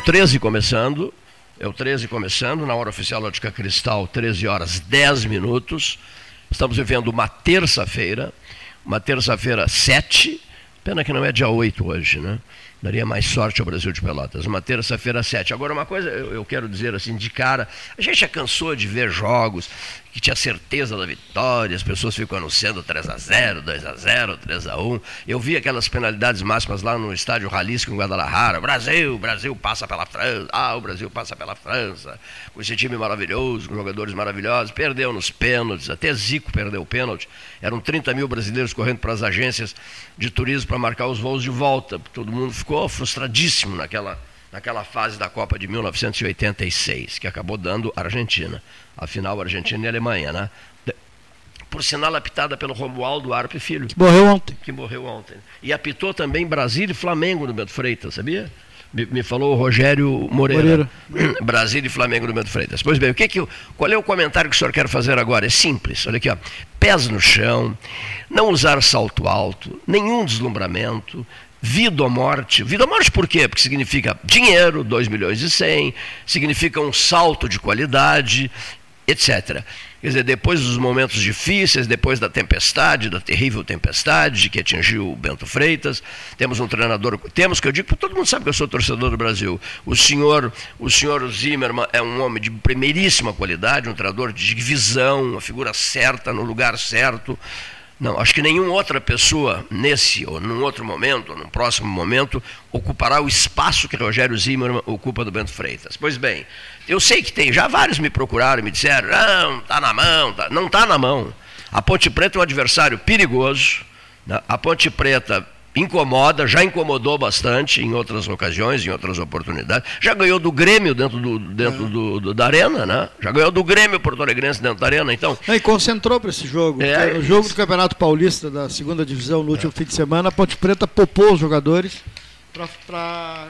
O 13 começando, é o 13 começando, na hora oficial Ótica Cristal, 13 horas 10 minutos. Estamos vivendo uma terça-feira, uma terça-feira 7, pena que não é dia 8 hoje, né? Daria mais sorte ao Brasil de Pelotas. Uma terça-feira, sete. Agora, uma coisa eu, quero dizer assim, de cara, a gente já cansou de ver jogos que tinha certeza da vitória, as pessoas ficam anunciando 3 a 0 2 a 0 3 a 1 Eu vi aquelas penalidades máximas lá no estádio Jalisco, em Guadalajara. Brasil, Brasil passa pela França. Ah, o Brasil passa pela França. Com esse time maravilhoso, com jogadores maravilhosos. Perdeu nos pênaltis, até Zico perdeu o pênalti. Eram 30 mil brasileiros correndo para as agências de turismo para marcar os voos de volta. Todo mundo ficou frustradíssimo naquela naquela fase da Copa de 1986, que acabou dando Argentina. A final Argentina e Alemanha, né? Por sinal, apitada pelo Romualdo Arpe Filho. Que morreu ontem. Que morreu ontem. E apitou também Brasil e Flamengo no Bento Freitas, sabia? Me, me falou o Rogério Moreira. Moreira. Brasil e Flamengo no Bento Freitas. Pois bem, o que que, qual é o comentário que o senhor quer fazer agora? É simples. Olha aqui, ó. Pés no chão, não usar salto alto, nenhum deslumbramento, vida ou morte. Vida ou morte por quê? Porque significa dinheiro, 2 milhões e 100, significa um salto de qualidade, etc. Quer dizer, depois dos momentos difíceis, depois da tempestade, da terrível tempestade que atingiu o Bento Freitas, temos um treinador, temos que eu digo, porque todo mundo sabe que eu sou torcedor do Brasil. O senhor, o senhor Zimmermann é um homem de primeiríssima qualidade, um treinador de visão, uma figura certa no lugar certo. Não, acho que nenhuma outra pessoa, nesse ou num outro momento, ou num próximo momento, ocupará o espaço que Rogério Zimmermann ocupa do Bento Freitas. Pois bem, eu sei que tem, já vários me procuraram e me disseram, não, está na mão, tá. não está na mão. A Ponte Preta é um adversário perigoso, né? a Ponte Preta incomoda, já incomodou bastante em outras ocasiões, em outras oportunidades. Já ganhou do Grêmio dentro, do, dentro do, do, da arena, né? Já ganhou do Grêmio Porto Alegrense dentro da arena, então. É, e concentrou para esse jogo. É, o jogo do Campeonato Paulista da segunda divisão no último é. fim de semana, a Ponte Preta popou os jogadores para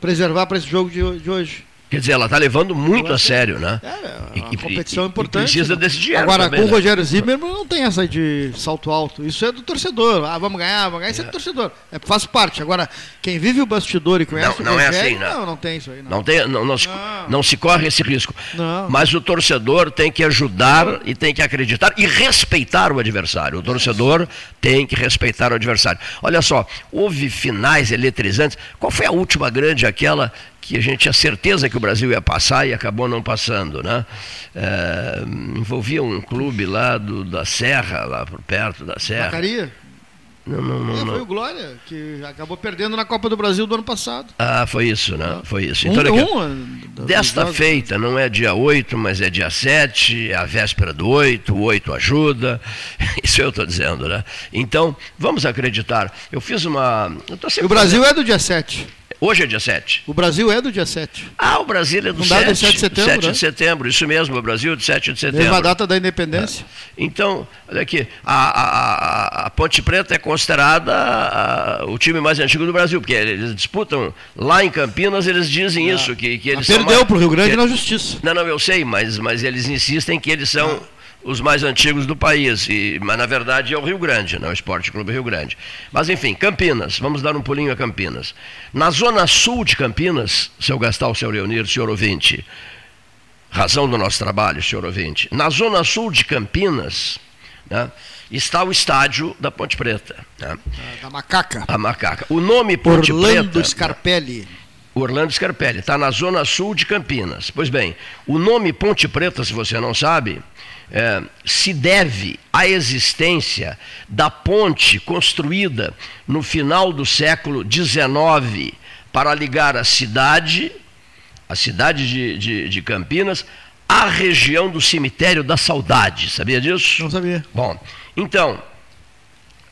preservar para esse jogo de, de hoje. Quer dizer, ela está levando muito a sério, né? É, é uma e, competição e, importante. E precisa né? desse dinheiro. Agora, também, com o né? Rogério Zimmermann não tem essa de salto alto. Isso é do torcedor. Ah, vamos ganhar, vamos ganhar. Isso é, é do torcedor. É, faz parte. Agora, quem vive o bastidor e conhece não, o não Rogério, é assim, né? não, não tem isso aí. Não, não, tem, não, não, se, não. se corre esse risco. Não. Mas o torcedor tem que ajudar e tem que acreditar e respeitar o adversário. O torcedor tem que respeitar o adversário. Olha só, houve finais eletrizantes. Qual foi a última grande, aquela que a gente tinha certeza que o Brasil ia passar e acabou não passando, né? É, envolvia um clube lá do, da Serra, lá por perto da Serra. Macaria? Não, não, não, é, foi o Glória, que acabou perdendo na Copa do Brasil do ano passado. Ah, foi isso, né? Foi isso. Então, um, um, desta feita, não é dia 8, mas é dia 7, é a véspera do 8, o 8 ajuda. Isso eu estou dizendo, né? Então, vamos acreditar. Eu fiz uma. Eu o Brasil fazendo... é do dia 7. Hoje é dia 7. O Brasil é do dia 7. Ah, o Brasil é do Fundado 7. 7 de setembro. 7 né? de setembro, isso mesmo, o Brasil é do 7 de setembro. Mesma data da independência. É. Então, olha aqui, a, a, a, Ponte Preta é considerada a, o time mais antigo do Brasil, porque eles disputam lá em Campinas, eles dizem ah. isso, que, que eles Perdeu para o Rio Grande que, na justiça. Não, não, eu sei, mas, mas eles insistem que eles são. Ah os mais antigos do país, e, mas na verdade é o Rio Grande, não é o Esporte Clube Rio Grande. Mas enfim, Campinas, vamos dar um pulinho a Campinas. Na zona sul de Campinas, seu Gastal, seu Leonir, senhor ouvinte, razão do nosso trabalho, senhor ouvinte, na zona sul de Campinas, né, está o estádio da Ponte Preta. Né? Da Macaca. A Macaca. O nome Ponte Orlando Preta... Orlando Scarpelli. Orlando Scarpelli, está na zona sul de Campinas. Pois bem, o nome Ponte Preta, se você não sabe, é, se deve à existência da ponte construída no final do século XIX para ligar a cidade, a cidade de, de, de Campinas, à região do cemitério da Saudade. Sabia disso? Não sabia. Bom, então,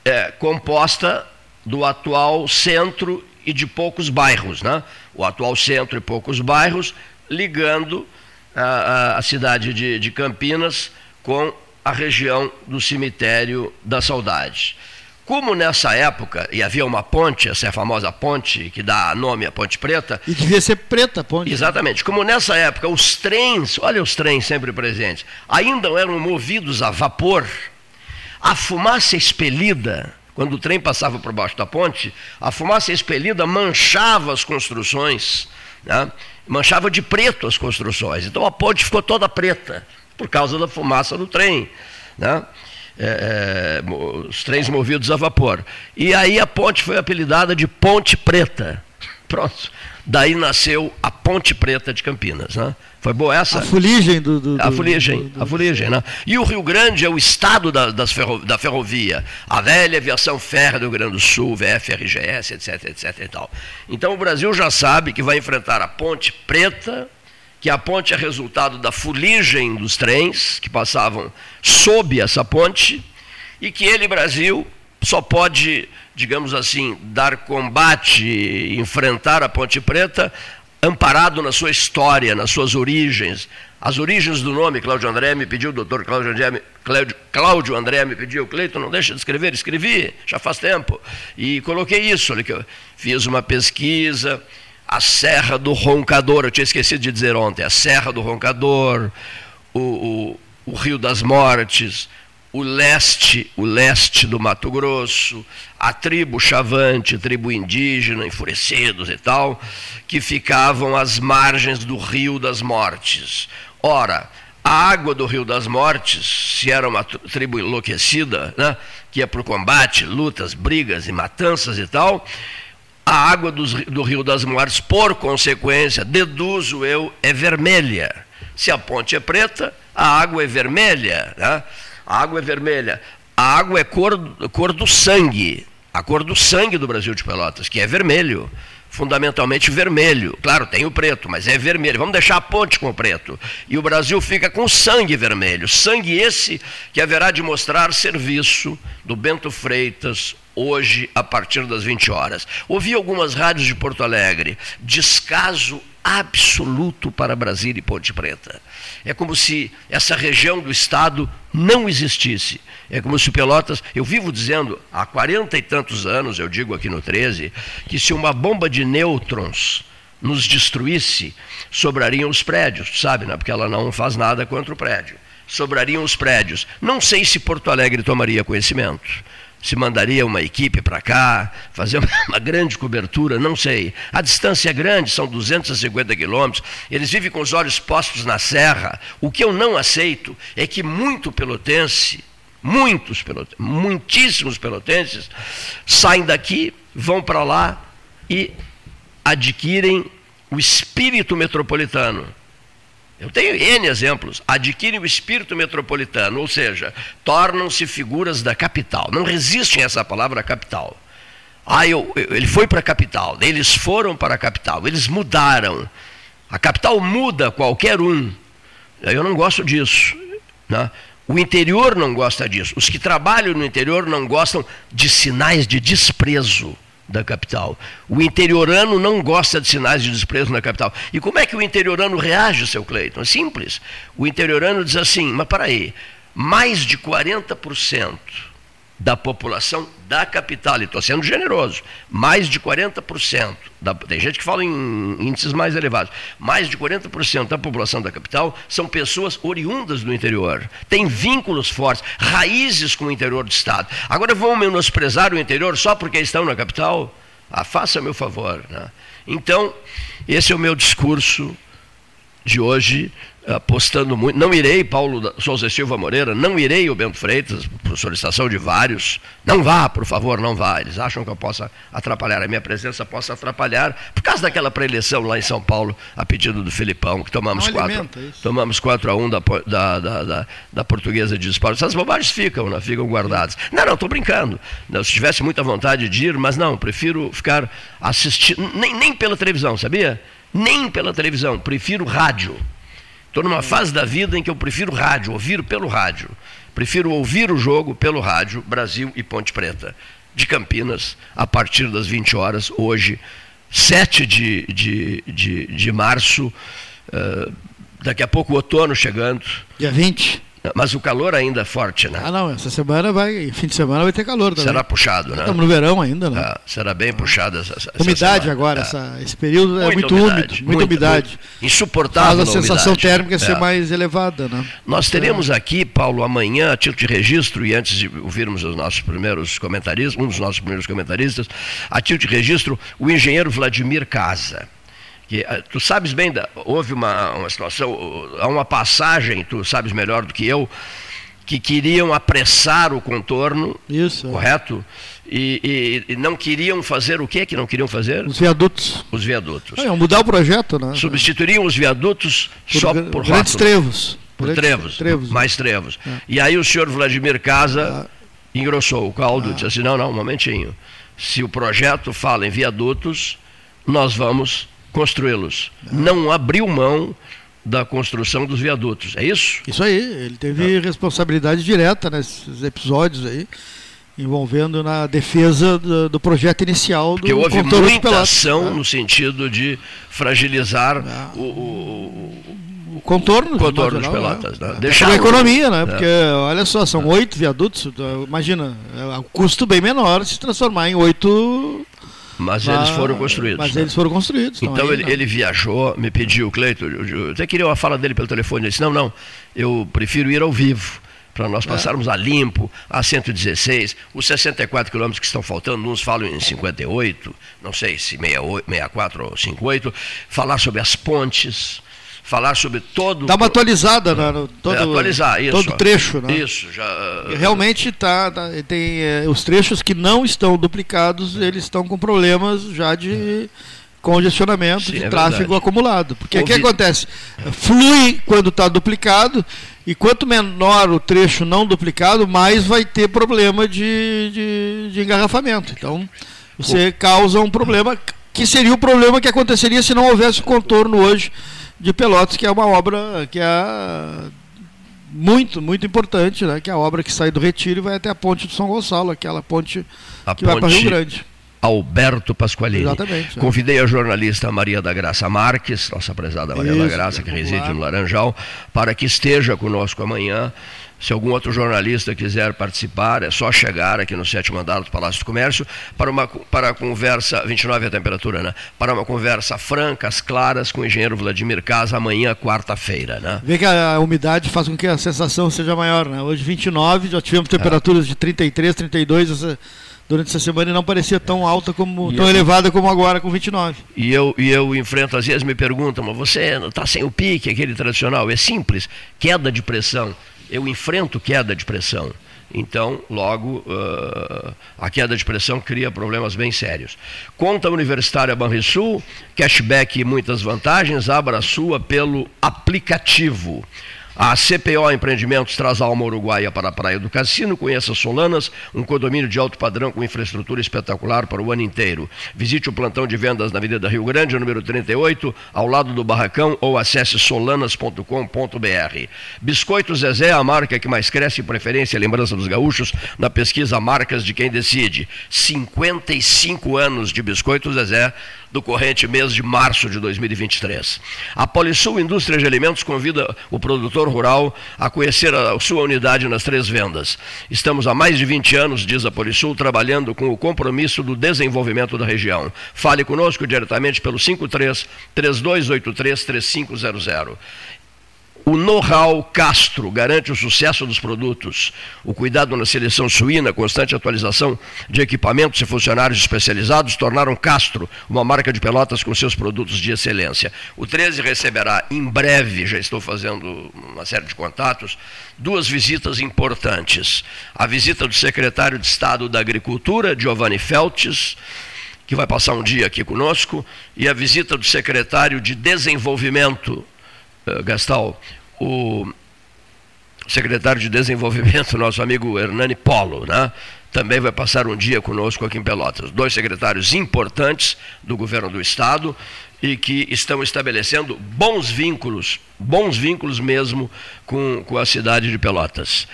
é composta do atual centro e de poucos bairros, né? O atual centro e poucos bairros, ligando a, a, a cidade de, de Campinas com a região do cemitério da Saudade. Como nessa época, e havia uma ponte, essa é a famosa ponte que dá nome à Ponte Preta. E devia ser preta a ponte. Exatamente. Como nessa época os trens, olha os trens sempre presentes, ainda eram movidos a vapor, a fumaça expelida quando o trem passava por baixo da ponte, a fumaça expelida manchava as construções, né? manchava de preto as construções. Então a ponte ficou toda preta por causa da fumaça do trem. Né? É, é, os trens movidos a vapor. E aí a ponte foi apelidada de Ponte Preta. Pronto. Daí nasceu a Ponte Preta de Campinas. Né? Foi boa essa? A fuligem do. do a fuligem, do, do, a fuligem, né? E o Rio Grande é o estado da, das ferro, da ferrovia. A velha aviação férrea do Rio Grande do Sul, VFRGS, etc, etc e tal. Então o Brasil já sabe que vai enfrentar a Ponte Preta, que a ponte é resultado da fuligem dos trens que passavam sob essa ponte, e que ele, Brasil, só pode digamos assim, dar combate, enfrentar a Ponte Preta, amparado na sua história, nas suas origens. As origens do nome, Cláudio André me pediu, o doutor Cláudio André, Cláudio, Cláudio André me pediu, Cleiton, não deixa de escrever, escrevi, já faz tempo. E coloquei isso, olha que eu fiz uma pesquisa, a Serra do Roncador, eu tinha esquecido de dizer ontem, a Serra do Roncador, o, o, o Rio das Mortes, o leste, o leste do Mato Grosso, a tribo chavante, tribo indígena, enfurecidos e tal, que ficavam às margens do Rio das Mortes. Ora, a água do Rio das Mortes, se era uma tribo enlouquecida, né, que ia para o combate, lutas, brigas e matanças e tal, a água do, Rio das Mortes, por consequência, deduzo eu, é vermelha. Se a ponte é preta, a água é vermelha. Né? A água é vermelha. A água é cor, cor do sangue. A cor do sangue do Brasil de Pelotas, que é vermelho. Fundamentalmente vermelho. Claro, tem o preto, mas é vermelho. Vamos deixar a ponte com o preto. E o Brasil fica com sangue vermelho. Sangue esse que haverá de mostrar serviço do Bento Freitas, hoje, a partir das 20 horas. Ouvi algumas rádios de Porto Alegre. Descaso absoluto para Brasília e Ponte Preta. É como se essa região do Estado não existisse. É como se Pelotas. Eu vivo dizendo há quarenta e tantos anos, eu digo aqui no 13, que se uma bomba de nêutrons nos destruísse, sobrariam os prédios, sabe, né? porque ela não faz nada contra o prédio. Sobrariam os prédios. Não sei se Porto Alegre tomaria conhecimento se mandaria uma equipe para cá, fazer uma grande cobertura, não sei. A distância é grande, são 250 quilômetros, eles vivem com os olhos postos na serra. O que eu não aceito é que muito pelotense, muitos pelotenses, muitíssimos pelotenses, saem daqui, vão para lá e adquirem o espírito metropolitano eu tenho N exemplos. Adquirem o espírito metropolitano, ou seja, tornam-se figuras da capital. Não resistem a essa palavra capital. Ah, eu, eu, ele foi para a capital, eles foram para a capital, eles mudaram. A capital muda qualquer um. Eu não gosto disso. Né? O interior não gosta disso. Os que trabalham no interior não gostam de sinais de desprezo da capital. O interiorano não gosta de sinais de desprezo na capital. E como é que o interiorano reage, seu Cleiton? É simples. O interiorano diz assim: mas para aí, mais de 40% da população da capital, e estou sendo generoso, mais de 40%, da, tem gente que fala em índices mais elevados, mais de 40% da população da capital são pessoas oriundas do interior, têm vínculos fortes, raízes com o interior do Estado. Agora vão menosprezar o interior só porque estão na capital? Ah, faça meu favor. Né? Então, esse é o meu discurso de hoje, apostando muito. Não irei, Paulo Souza Silva Moreira, não irei o Bento Freitas, por solicitação de vários. Não vá, por favor, não vá. Eles acham que eu possa atrapalhar, a minha presença possa atrapalhar, por causa daquela pré-eleição lá em São Paulo, a pedido do Filipão, que tomamos, não quatro, tomamos 4 a 1 da, da, da, da, da portuguesa de esporte. Essas bobagens ficam, né, ficam guardadas. Não, não, estou brincando. Se tivesse muita vontade de ir, mas não, prefiro ficar assistindo, nem, nem pela televisão, sabia? Nem pela televisão, prefiro rádio Estou numa fase da vida em que eu prefiro rádio, ouvir pelo rádio. Prefiro ouvir o jogo pelo rádio, Brasil e Ponte Preta, de Campinas, a partir das 20 horas, hoje, 7 de, de, de, de março. Uh, daqui a pouco o outono chegando. Dia 20. Mas o calor ainda é forte, né? Ah, não, essa semana vai, fim de semana vai ter calor também. Será puxado, né? Estamos no verão ainda, né? Ah, será bem puxada essa, essa Umidade semana. agora, é. essa, esse período é muito úmido, muita, muita umidade. Insuportável Faz a sensação umidade. térmica é. ser mais elevada, né? Nós teremos aqui, Paulo, amanhã, a título de registro, e antes de ouvirmos os nossos primeiros comentaristas, um dos nossos primeiros comentaristas, a título de registro, o engenheiro Vladimir Casa que eh, tu sabes bem, houve uma, uma situação, há uma passagem, tu sabes melhor do que eu, que queriam apressar o contorno, Isso, correto? E, e, e, não queriam fazer o que que não queriam fazer? Os viadutos. Os viadutos. É, mudar o projeto, né? Substituiriam os viadutos por, só por grandes trevos. Por trevos, trevos, mais trevos. É. E aí o senhor Vladimir Casa ah. engrossou o caldo, ah. disse assim, não, não, um momentinho. Se o projeto fala em viadutos, nós vamos construí-los. Não abriu mão da construção dos viadutos, é isso? Isso aí, ele teve responsabilidade direta nesses episódios aí, envolvendo na defesa do, do projeto inicial do Porque houve muita ação né? no sentido de fragilizar o, o, o contorno, contorno de Pelotas. Né? Né? Deixar a economia, né? É. Porque, olha só, são oito viadutos, imagina, é um custo bem menor se transformar em oito mas eles foram construídos. Mas né? eles foram construídos. Então ele, ele, viajou, me pediu, Cleito, eu até queria uma fala dele pelo telefone. Ele disse: não, não, eu prefiro ir ao vivo para nós é. passarmos é. a limpo, a 116, os 64 quilômetros que estão faltando, uns falam em 58, não sei se 68, 64 ou 58, falar sobre as pontes, falar sobre todo. Dá uma atualizada, né, no, todo, é, atualizar, isso. todo trecho, né? Isso, já. Realmente tá, tá tem é, os trechos que não estão duplicados, eles estão com problemas já de congestionamento, Sim, de é tráfego verdade. acumulado. Porque o que acontece? Flui quando está duplicado e quanto menor o trecho não duplicado, mais vai ter problema de, de, de engarrafamento. Então, você causa um problema que seria o problema que aconteceria se não houvesse contorno hoje de Pelotas, que é uma obra que é muito, muito importante, né? que é a obra que sai do Retiro e vai até a ponte do São Gonçalo, aquela ponte a que ponte... vai para Rio Grande. Alberto Pasqualini. Exatamente. É. Convidei a jornalista Maria da Graça Marques, nossa prezada Maria Isso, da Graça, que reside no Laranjal, para que esteja conosco amanhã se algum outro jornalista quiser participar, é só chegar aqui no sétimo andar do Palácio do Comércio para uma para a conversa, 29 é a temperatura, né? Para uma conversa franca, as claras, com o engenheiro Vladimir Casa, amanhã, quarta-feira, né? Vê que a umidade faz com que a sensação seja maior, né? Hoje 29, já tivemos temperaturas é. de 33, 32, essa durante essa semana e não parecia tão alta como, e tão eu, elevada como agora com 29. E eu, e eu enfrento, às vezes me perguntam, mas você está sem o pique, aquele tradicional? É simples, queda de pressão eu enfrento queda de pressão. Então, logo, uh, a queda de pressão cria problemas bem sérios. Conta Universitária Banrisul, cashback e muitas vantagens, abra a sua pelo aplicativo. A CPO Empreendimentos traz a alma uruguaia para a Praia do Cassino. Conheça Solanas, um condomínio de alto padrão com infraestrutura espetacular para o ano inteiro. Visite o plantão de vendas na Avenida Rio Grande, número 38, ao lado do Barracão, ou acesse solanas.com.br. Biscoito Zezé, a marca que mais cresce em preferência e lembrança dos gaúchos na pesquisa Marcas de Quem Decide. 55 anos de Biscoito Zezé do corrente mês de março de 2023. A Polisul Indústria de Alimentos convida o produtor rural a conhecer a sua unidade nas três vendas. Estamos há mais de 20 anos, diz a Polisul, trabalhando com o compromisso do desenvolvimento da região. Fale conosco diretamente pelo 53 3283 3500. O know-how Castro garante o sucesso dos produtos. O cuidado na seleção suína, constante atualização de equipamentos e funcionários especializados tornaram Castro uma marca de pelotas com seus produtos de excelência. O 13 receberá em breve, já estou fazendo uma série de contatos, duas visitas importantes. A visita do secretário de Estado da Agricultura, Giovanni Feltes, que vai passar um dia aqui conosco, e a visita do secretário de Desenvolvimento Gastal, o secretário de Desenvolvimento, nosso amigo Hernani Polo, né? também vai passar um dia conosco aqui em Pelotas. Dois secretários importantes do governo do Estado e que estão estabelecendo bons vínculos, bons vínculos mesmo com, com a cidade de Pelotas.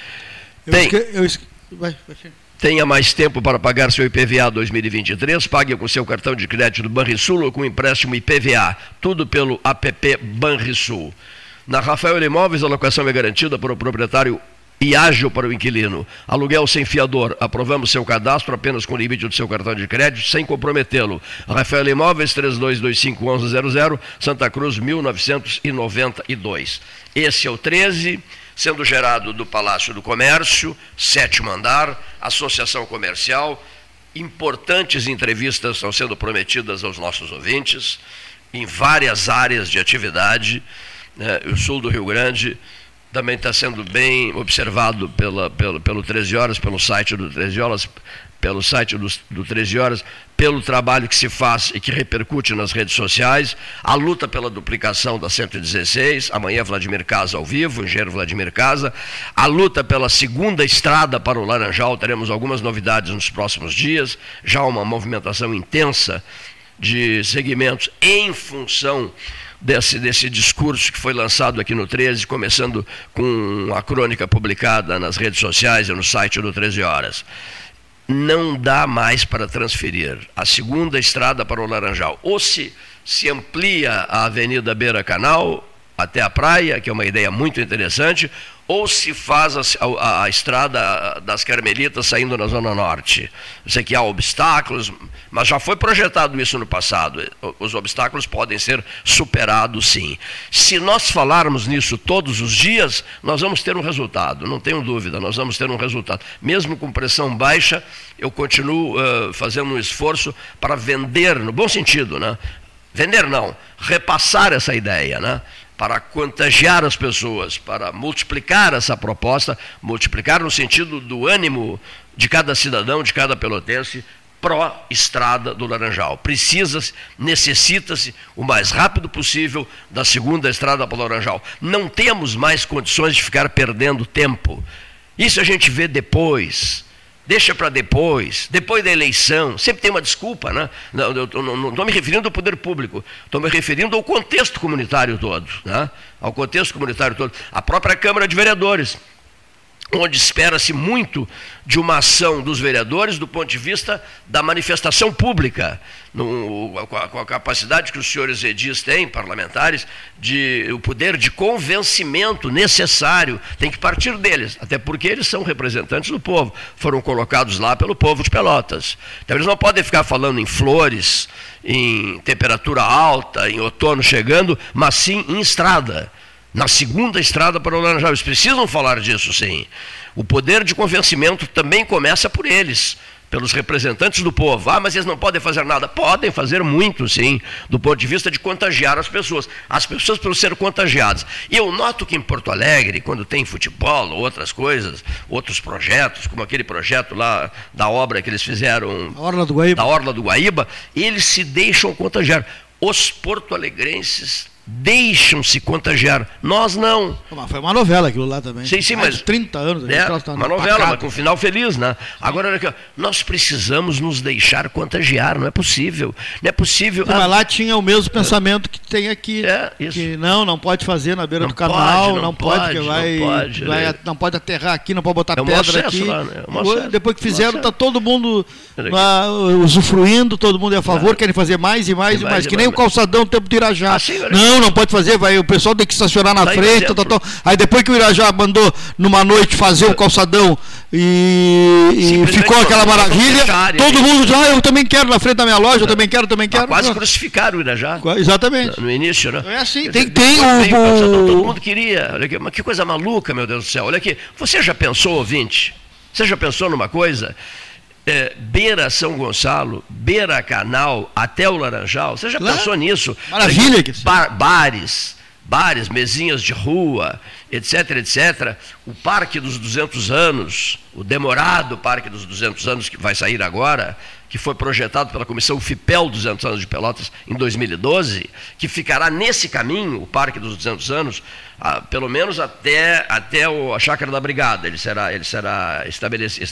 Tem, eu esque... Eu esque... vai, vai. Tenha mais tempo para pagar seu IPVA 2023. Pague com seu cartão de crédito do Banrisul ou com empréstimo IPVA. Tudo pelo app Banrisul. Na Rafael Imóveis, a locação é garantida para o proprietário e ágil para o inquilino. Aluguel sem fiador. Aprovamos seu cadastro apenas com o limite do seu cartão de crédito, sem comprometê-lo. Rafael Imóveis, 3225-1100, Santa Cruz, 1992. Esse é o 13, sendo gerado do Palácio do Comércio, sétimo andar, Associação Comercial. Importantes entrevistas estão sendo prometidas aos nossos ouvintes, em várias áreas de atividade. Né? O sul do Rio Grande também está sendo bem observado pela, pelo, pelo 13 Horas, pelo site do 13 Horas, pelo site do, do 13 Horas, pelo trabalho que se faz e que repercute nas redes sociais, a luta pela duplicação da 116, amanhã Vladimir Casa ao vivo, engenheiro Vladimir Casa, a luta pela segunda estrada para o Laranjal, teremos algumas novidades nos próximos dias, já uma movimentação intensa de segmentos em função desse, desse discurso que foi lançado aqui no 13, começando com a crônica publicada nas redes sociais e no site do 13 Horas. Não dá mais para transferir a segunda estrada para o Laranjal. Ou se, se amplia a Avenida Beira Canal até a praia, que é uma ideia muito interessante, ou se faz a, a, a, estrada das Carmelitas saindo na Zona Norte. Eu sei que há obstáculos, mas já foi projetado isso no passado. Os obstáculos podem ser superados, sim. Se nós falarmos nisso todos os dias, nós vamos ter um resultado, não tenho dúvida, nós vamos ter um resultado. Mesmo com pressão baixa, eu continuo uh, fazendo um esforço para vender, no bom sentido, né? Vender não, repassar essa ideia, né? para contagiar as pessoas, para multiplicar essa proposta, multiplicar no sentido do ânimo de cada cidadão, de cada pelotense, pró-estrada do Laranjal. Precisa-se, necessita-se o mais rápido possível da segunda estrada para o Laranjal. Não temos mais condições de ficar perdendo tempo. Isso a gente vê depois deixa para depois, depois da eleição, sempre tem uma desculpa, né? Não estou me referindo ao poder público, estou me referindo ao contexto comunitário todo, né? ao contexto comunitário todo. A própria Câmara de Vereadores onde espera-se muito de uma ação dos vereadores do ponto de vista da manifestação pública, no, com, a, com, a, capacidade que os senhores edis têm, parlamentares, de o poder de convencimento necessário, tem que partir deles, até porque eles são representantes do povo, foram colocados lá pelo povo de Pelotas. Então eles não podem ficar falando em flores, em temperatura alta, em outono chegando, mas sim em estrada na segunda estrada para o Laranjal. Eles precisam falar disso, sim. O poder de convencimento também começa por eles, pelos representantes do povo. Ah, mas eles não podem fazer nada. Podem fazer muito, sim, do ponto de vista de contagiar as pessoas. As pessoas precisam ser contagiadas. E eu noto que em Porto Alegre, quando tem futebol ou outras coisas, outros projetos, como aquele projeto lá da obra que eles fizeram. A Orla do Guaíba. Da Orla do Guaíba, eles se deixam contagiar. Os porto-alegrenses deixam-se contagiar. Nós não. Mas foi uma novela aquilo lá também. Sim, sim, mas. 30 anos. É, uma novela, mas com um final feliz, né? Agora, nós precisamos nos deixar contagiar, não é possível. Não é possível. Sim, ah, mas lá tinha o mesmo pensamento que tem aqui. É, isso. Que não, não pode fazer na beira não do canal, pode, não, não pode, pode, vai, não pode, vai é. não pode aterrar aqui, não pode botar é pedra aqui. Lá, né? é Depois que fizeram, está todo mundo lá, usufruindo, todo mundo é a favor, querem fazer mais e mais e mais, mais que nem o calçadão tempo de Irajá. Ah, não, não pode fazer, vai o pessoal tem que estacionar na frente, tal, tal, aí depois que o Irajá mandou numa noite fazer o calçadão e, e ficou aquela maravilha, todo mundo já, ah, eu também quero na frente da minha loja, eu também quero, também quero. Quase crucificaram o Irajá. Exatamente. No início, né? É assim, tem, tem o, Todo mundo queria, olha aqui, mas que coisa maluca, meu Deus do céu. Olha aqui, você já pensou, ouvinte? Você já pensou numa coisa? É, beira São Gonçalo, beira Canal, até o Laranjal. Você já claro. pensou nisso? Maravilha! Que... Bar, bares, bares, mesinhas de rua, etc, etc. O Parque dos 200 Anos, o demorado Parque dos 200 Anos, que vai sair agora, que foi projetado pela Comissão FIPEL 200 Anos de Pelotas em 2012, que ficará nesse caminho, o Parque dos 200 Anos, ah, pelo menos até, até o, a chácara da brigada. Ele será, ele será estabelecido,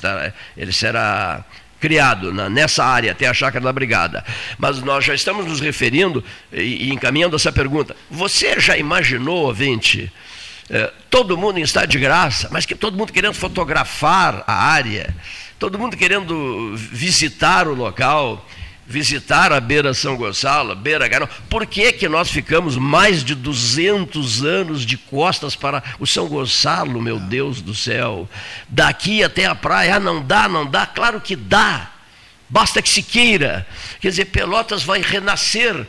ele será criado na, nessa área, até a chácara da brigada. Mas nós já estamos nos referindo e, e encaminhando essa pergunta. Você já imaginou, ouvinte, eh, todo mundo em estado de graça, mas que todo mundo querendo fotografar a área, todo mundo querendo visitar o local, visitar a Beira São Gonçalo, Beira Garão. Por que, que nós ficamos mais de 200 anos de costas para o São Gonçalo, meu Deus do céu? Daqui até a praia, ah, não dá, não dá? Claro que dá. Basta que se queira. Quer dizer, Pelotas vai renascer.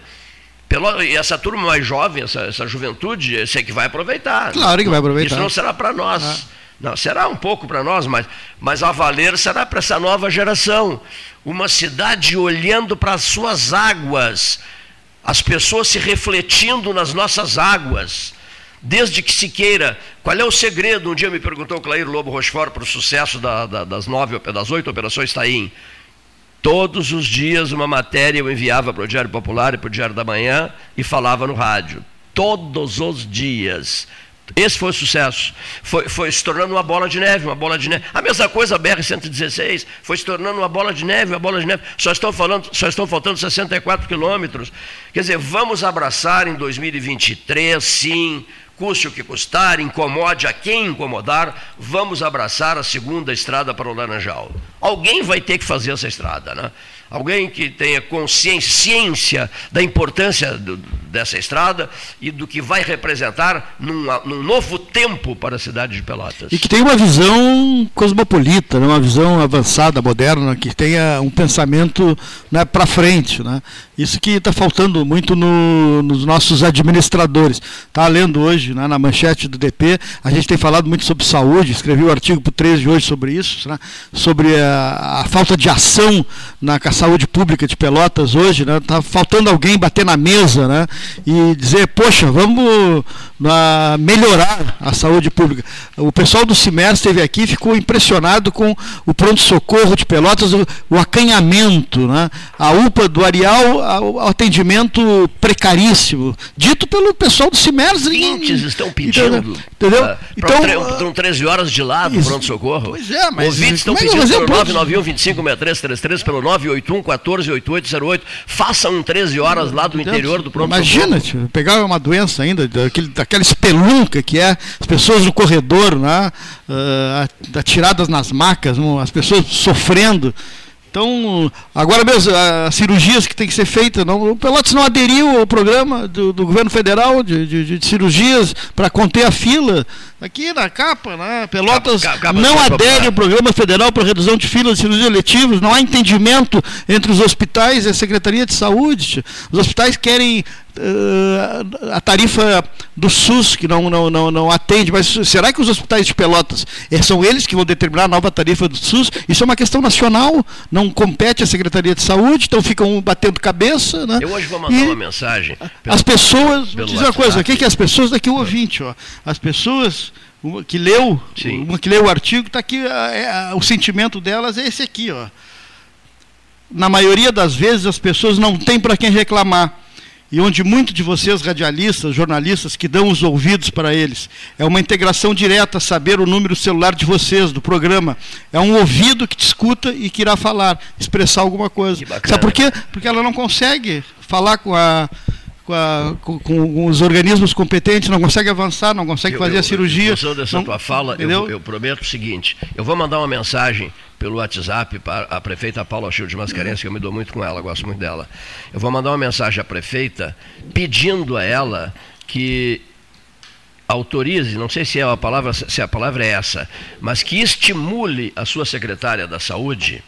Pelotas, e essa turma mais jovem, essa, essa juventude, eu sei que vai aproveitar. Claro que vai aproveitar. Isso não será para nós. Ah. Não, será um pouco para nós, mas, mas a valer será para essa nova geração. Uma cidade olhando para as suas águas, as pessoas se refletindo nas nossas águas. Desde que se queira, qual é o segredo? Um dia me perguntou o Clair Lobo Rochefort para o sucesso da, da, das nove, das oito operações Taim. Todos os dias uma matéria eu enviava para o Diário Popular e para o Diário da Manhã e falava no rádio. Todos os dias. Esse foi o sucesso. Foi, foi se tornando uma bola de neve, uma bola de neve. A mesma coisa a BR-116, foi se tornando uma bola de neve, uma bola de neve. Só estão, falando, só estão faltando 64 quilômetros. Quer dizer, vamos abraçar em 2023, sim, custe o que custar, incomode a quem incomodar, vamos abraçar a segunda estrada para o Laranjal. Alguém vai ter que fazer essa estrada, né? Alguém que tenha consciência da importância do, dessa estrada e do que vai representar num, num, novo tempo para a cidade de Pelotas. E que tenha uma visão cosmopolita, né? uma visão avançada, moderna, que tenha um pensamento né, para frente. Né? Isso que está faltando muito no, nos nossos administradores. Está lendo hoje, né, na manchete do DP, a gente tem falado muito sobre saúde, escrevi o um artigo para o 13 de hoje sobre isso, né, sobre a, a falta de ação na saúde pública de Pelotas hoje, né? Tá faltando alguém bater na mesa, né? E dizer, poxa, vamos uh, melhorar a saúde pública. O pessoal do CIMER esteve aqui, ficou impressionado com o pronto socorro de Pelotas, o, o acanhamento, né? A UPA do Arial, o atendimento precaríssimo, dito pelo pessoal do CIMER. Ouvintes estão pedindo. Entendeu? Uh, então, estão 13 horas de lá do pronto socorro. Pois é, mas ouvintes estão é pedindo pelo 991 25 6333 pelo 981 81 14 8808. Faça um 13 horas lá do interior do pronto Imagina, tio, pegar uma doença ainda, daquele, daquela espelunca que é as pessoas no corredor, né, uh, atiradas nas macas, as pessoas sofrendo. Então, agora mesmo, as cirurgias que tem que ser feitas, não, o Pelotas não aderiu ao programa do, do governo federal de, de, de cirurgias para conter a fila. Aqui na capa, né? Pelotas capa, capa, não capa, adere ao programa federal para redução de filas de cirurgias eletivas, não há entendimento entre os hospitais e a Secretaria de Saúde. Os hospitais querem a tarifa do SUS, que não, não, não, não atende, mas será que os hospitais de Pelotas eh, são eles que vão determinar a nova tarifa do SUS? Isso é uma questão nacional, não compete à Secretaria de Saúde, então ficam batendo cabeça. Né? Eu hoje vou mandar e uma mensagem. As pessoas, vou dizer uma coisa, o que, que as pessoas daqui o ouvinte, ó, as pessoas uma que leu, Sim. uma que leu o artigo, está aqui, é, o sentimento delas é esse aqui, ó. Na maioria das vezes as pessoas não têm para quem reclamar e onde muitos de vocês, radialistas, jornalistas, que dão os ouvidos para eles, é uma integração direta saber o número celular de vocês, do programa. É um ouvido que te escuta e que irá falar, expressar alguma coisa. Sabe por quê? Porque ela não consegue falar com a, com, a, com, com, os organismos competentes, não consegue avançar, não consegue eu, fazer eu, a cirurgia. Em função dessa não, tua fala, eu, eu, prometo o seguinte: eu vou mandar uma mensagem pelo WhatsApp para a prefeita Paula Childe Mascarenhas, que eu me dou muito com ela, gosto muito dela. Eu vou mandar uma mensagem à prefeita pedindo a ela que autorize, não sei se é a palavra, se a palavra é essa, mas que estimule a sua secretária da Saúde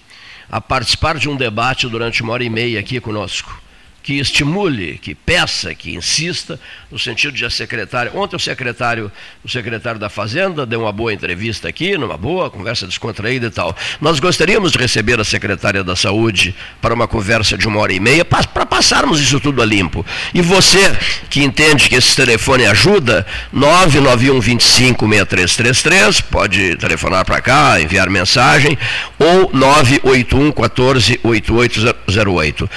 a participar de um debate durante uma hora e meia aqui conosco que estimule, que peça, que insista, no sentido de a secretária. Ontem o secretário, o secretário da Fazenda deu uma boa entrevista aqui, numa boa, conversa descontraída e tal. Nós gostaríamos de receber a secretária da Saúde para uma conversa de uma hora e meia, para passarmos isso tudo a limpo. E você que entende que esse telefone ajuda, 991 25 6333, pode telefonar para cá, enviar mensagem, ou 981 14 8808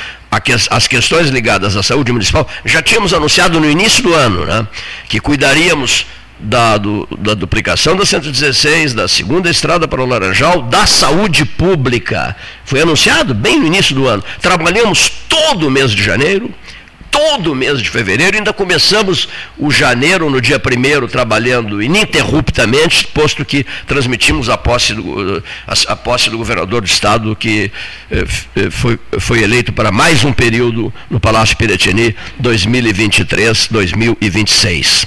as questões ligadas à saúde municipal, já tínhamos anunciado no início do ano, né, que cuidaríamos da, do, da duplicação da 116, da segunda estrada para o Laranjal, da saúde pública. Foi anunciado bem no início do ano. Trabalhamos todo o mês de janeiro, todo o mês de fevereiro, ainda começamos o janeiro, no dia primeiro, trabalhando ininterruptamente, posto que transmitimos a posse do, a, posse do governador do estado, que eh, eh foi, foi eleito para mais um período no Palácio Piratini 2023-2026.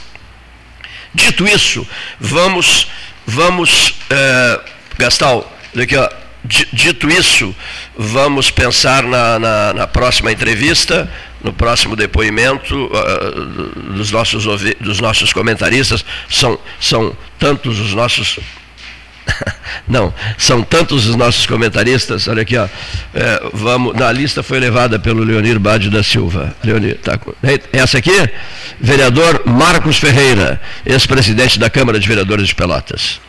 Dito isso, vamos, vamos, eh, Gastal, aqui, ó, dito isso, vamos pensar na, na, na próxima entrevista no próximo depoimento uh, dos, nossos, dos nossos comentaristas, são, são tantos os nossos. Não, são tantos os nossos comentaristas. Olha aqui, ó. É, vamos, na lista foi levada pelo Leonir Bade da Silva. Leonir, tá, essa aqui, vereador Marcos Ferreira, ex-presidente da Câmara de Vereadores de Pelotas.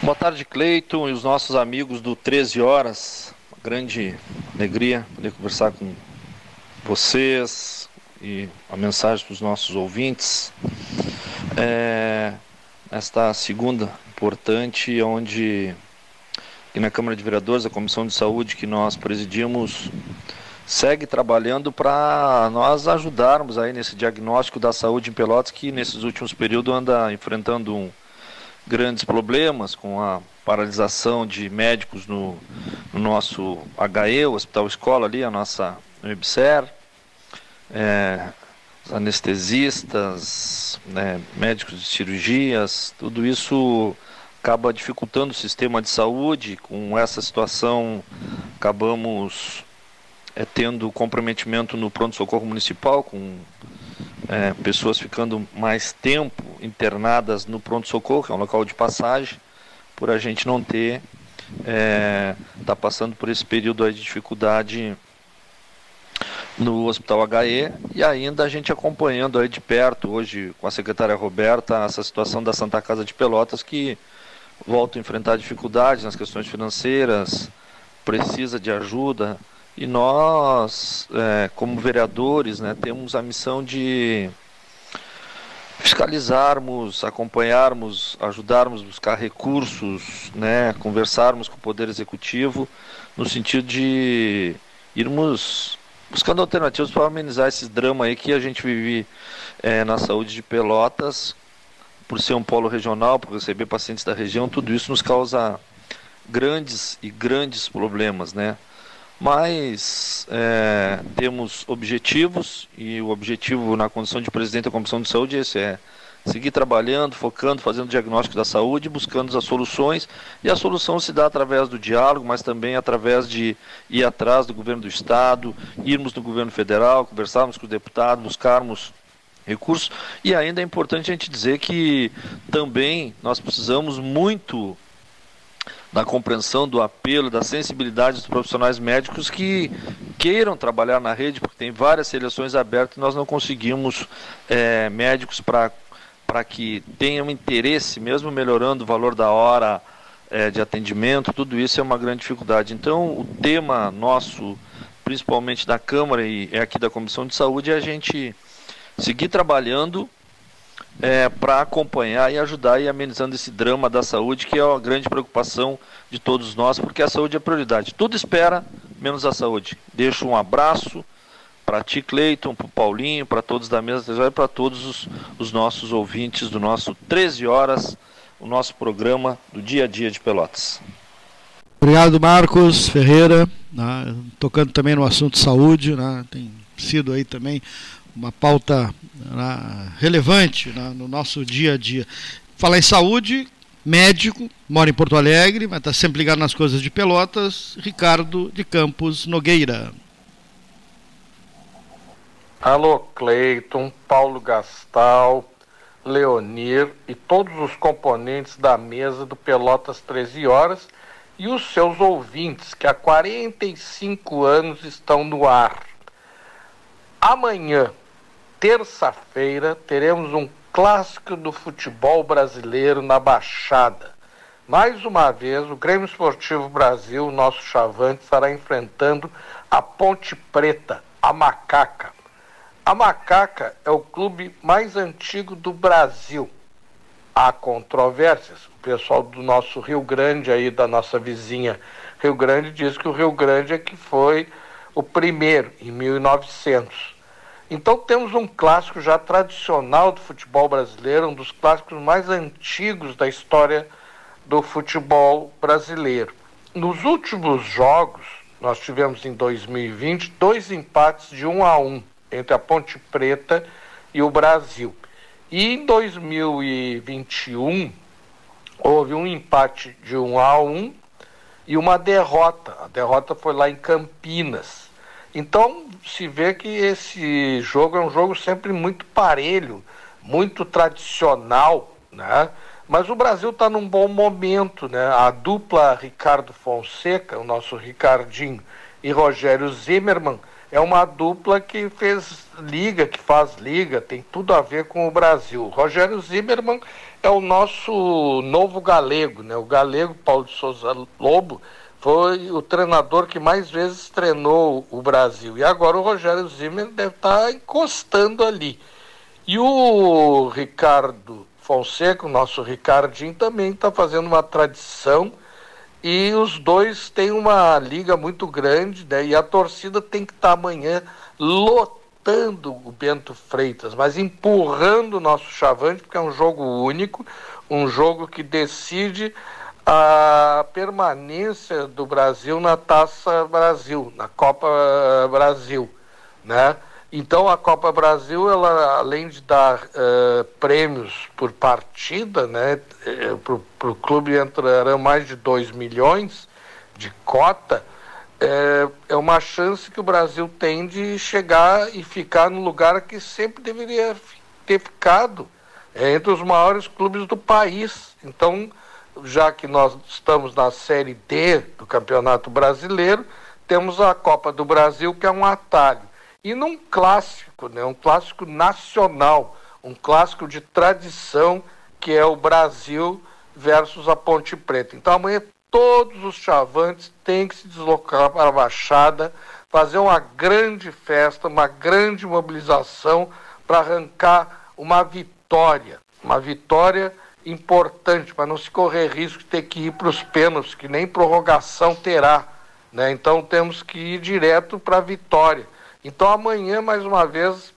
Boa tarde, Cleiton e os nossos amigos do 13 Horas grande alegria poder conversar com vocês e a mensagem para os nossos ouvintes. É, esta segunda importante, onde aqui na Câmara de Vereadores, a Comissão de Saúde que nós presidimos, segue trabalhando para nós ajudarmos aí nesse diagnóstico da saúde em Pelotas, que nesses últimos períodos anda enfrentando um, grandes problemas com a paralisação de médicos no, no nosso HE, o Hospital Escola ali, a nossa UBSER, é, anestesistas, né, médicos de cirurgias, tudo isso acaba dificultando o sistema de saúde. Com essa situação, acabamos é, tendo comprometimento no pronto-socorro municipal, com é, pessoas ficando mais tempo internadas no pronto-socorro, que é um local de passagem, por a gente não ter, é, tá passando por esse período de dificuldade no Hospital HE e ainda a gente acompanhando aí de perto hoje com a secretária Roberta essa situação da Santa Casa de Pelotas que volta a enfrentar dificuldades nas questões financeiras, precisa de ajuda e nós, é, como vereadores, né, temos a missão de fiscalizarmos, acompanharmos, ajudarmos a buscar recursos, né, conversarmos com o Poder Executivo, no sentido de irmos buscando alternativas para amenizar esse drama aí que a gente vive é, na saúde de Pelotas, por ser um polo regional, por receber pacientes da região, tudo isso nos causa grandes e grandes problemas, né? Mas é, temos objetivos e o objetivo na condição de presidente da Comissão de Saúde é esse é seguir trabalhando, focando, fazendo diagnóstico da saúde, buscando as soluções. E a solução se dá através do diálogo, mas também através de ir atrás do governo do estado, irmos no governo federal, conversarmos com os deputados, buscarmos recursos. E ainda é importante a gente dizer que também nós precisamos muito da compreensão, do apelo, da sensibilidade dos profissionais médicos que queiram trabalhar na rede, porque tem várias seleções abertas e nós não conseguimos é, médicos para que tenham interesse, mesmo melhorando o valor da hora é, de atendimento, tudo isso é uma grande dificuldade. Então, o tema nosso, principalmente da Câmara e aqui da Comissão de Saúde, é a gente seguir trabalhando é, para acompanhar e ajudar e amenizando esse drama da saúde, que é uma grande preocupação de todos nós, porque a saúde é prioridade. Tudo espera, menos a saúde. Deixo um abraço para ti, Cleiton, para o Paulinho, para todos da mesa e para todos os, os, nossos ouvintes do nosso 13 horas, o nosso programa do dia a dia de Pelotas. Obrigado, Marcos Ferreira, né, tocando também no assunto saúde, né, tem sido aí também uma pauta né, relevante né, no nosso dia a dia. Falar em saúde, médico, mora em Porto Alegre, mas está sempre ligado nas coisas de Pelotas, Ricardo de Campos Nogueira. Alô, Cleiton, Paulo Gastal, Leonir e todos os componentes da mesa do Pelotas 13 Horas e os seus ouvintes que há 45 anos estão no ar. Amanhã, terça-feira, teremos um clássico do futebol brasileiro na Baixada. Mais uma vez, o Grêmio Esportivo Brasil, nosso chavante, estará enfrentando a Ponte Preta, a Macaca. A Macaca é o clube mais antigo do Brasil. Há controvérsias. O pessoal do nosso Rio Grande, aí da nossa vizinha Rio Grande, diz que o Rio Grande é que foi o primeiro, em 1900. Então temos um clássico já tradicional do futebol brasileiro, um dos clássicos mais antigos da história do futebol brasileiro. Nos últimos jogos, nós tivemos em 2020 dois empates de 1 a 1 entre a Ponte Preta e o Brasil. E em 2021 houve um empate de 1 a 1 e uma derrota. A derrota foi lá em Campinas. Então se vê que esse jogo é um jogo sempre muito parelho, muito tradicional, né? Mas o Brasil está num bom momento, né? A dupla Ricardo Fonseca, o nosso Ricardinho, e Rogério Zimmermann é uma dupla que fez liga, que faz liga, tem tudo a ver com o Brasil. Rogério Zimmermann é o nosso novo galego, né? O galego Paulo de Souza Lobo foi o treinador que mais vezes treinou o Brasil. E agora o Rogério Zimmermann deve estar tá encostando ali. E o Ricardo Fonseca, o nosso Ricardinho, também está fazendo uma tradição e os dois têm uma liga muito grande, né? E a torcida tem que estar tá amanhã lotando o Bento Freitas, mas empurrando o nosso Chavante, porque é um jogo único, um jogo que decide a permanência do Brasil na Taça Brasil, na Copa Brasil, né? Então a Copa Brasil, ela além de dar uh, prêmios por partida, né, eh, para o clube entrarão mais de 2 milhões de cota, é, é uma chance que o Brasil tem de chegar e ficar no lugar que sempre deveria ter ficado, é, entre os maiores clubes do país. Então, já que nós estamos na Série D do Campeonato Brasileiro, temos a Copa do Brasil, que é um atalho e num clássico, né, um clássico nacional, um clássico de tradição que é o Brasil versus a Ponte Preta. Então amanhã todos os chavantes têm que se deslocar para a Baixada, fazer uma grande festa, uma grande mobilização para arrancar uma vitória, uma vitória importante, para não se correr risco de ter que ir para os pênaltis, que nem prorrogação terá. Né? Então temos que ir direto para a vitória. Então amanhã, mais uma vez,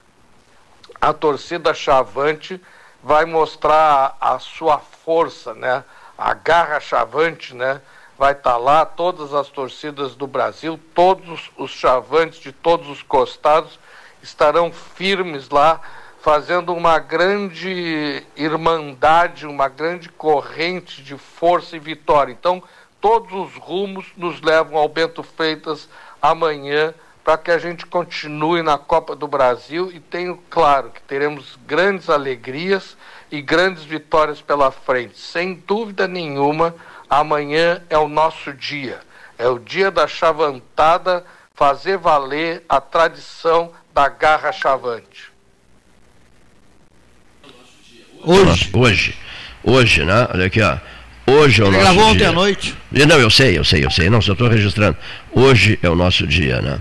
a torcida chavante vai mostrar a, sua força, né? A garra chavante, né? Vai estar tá lá, todas as torcidas do Brasil, todos os chavantes de todos os costados estarão firmes lá, fazendo uma grande irmandade, uma grande corrente de força e vitória. Então, todos os rumos nos levam ao Bento Freitas amanhã para que a gente continue na Copa do Brasil e tenho claro que teremos grandes alegrias e grandes vitórias pela frente. Sem dúvida nenhuma, amanhã é o nosso dia. É o dia da chavantada fazer valer a tradição da garra chavante. Hoje. Hoje. Hoje, né? Olha aqui, ó. Hoje é o Ele nosso gravou dia. ontem à noite. Não, eu sei, eu sei, eu sei. Não, só estou registrando. Hoje é o nosso dia, né?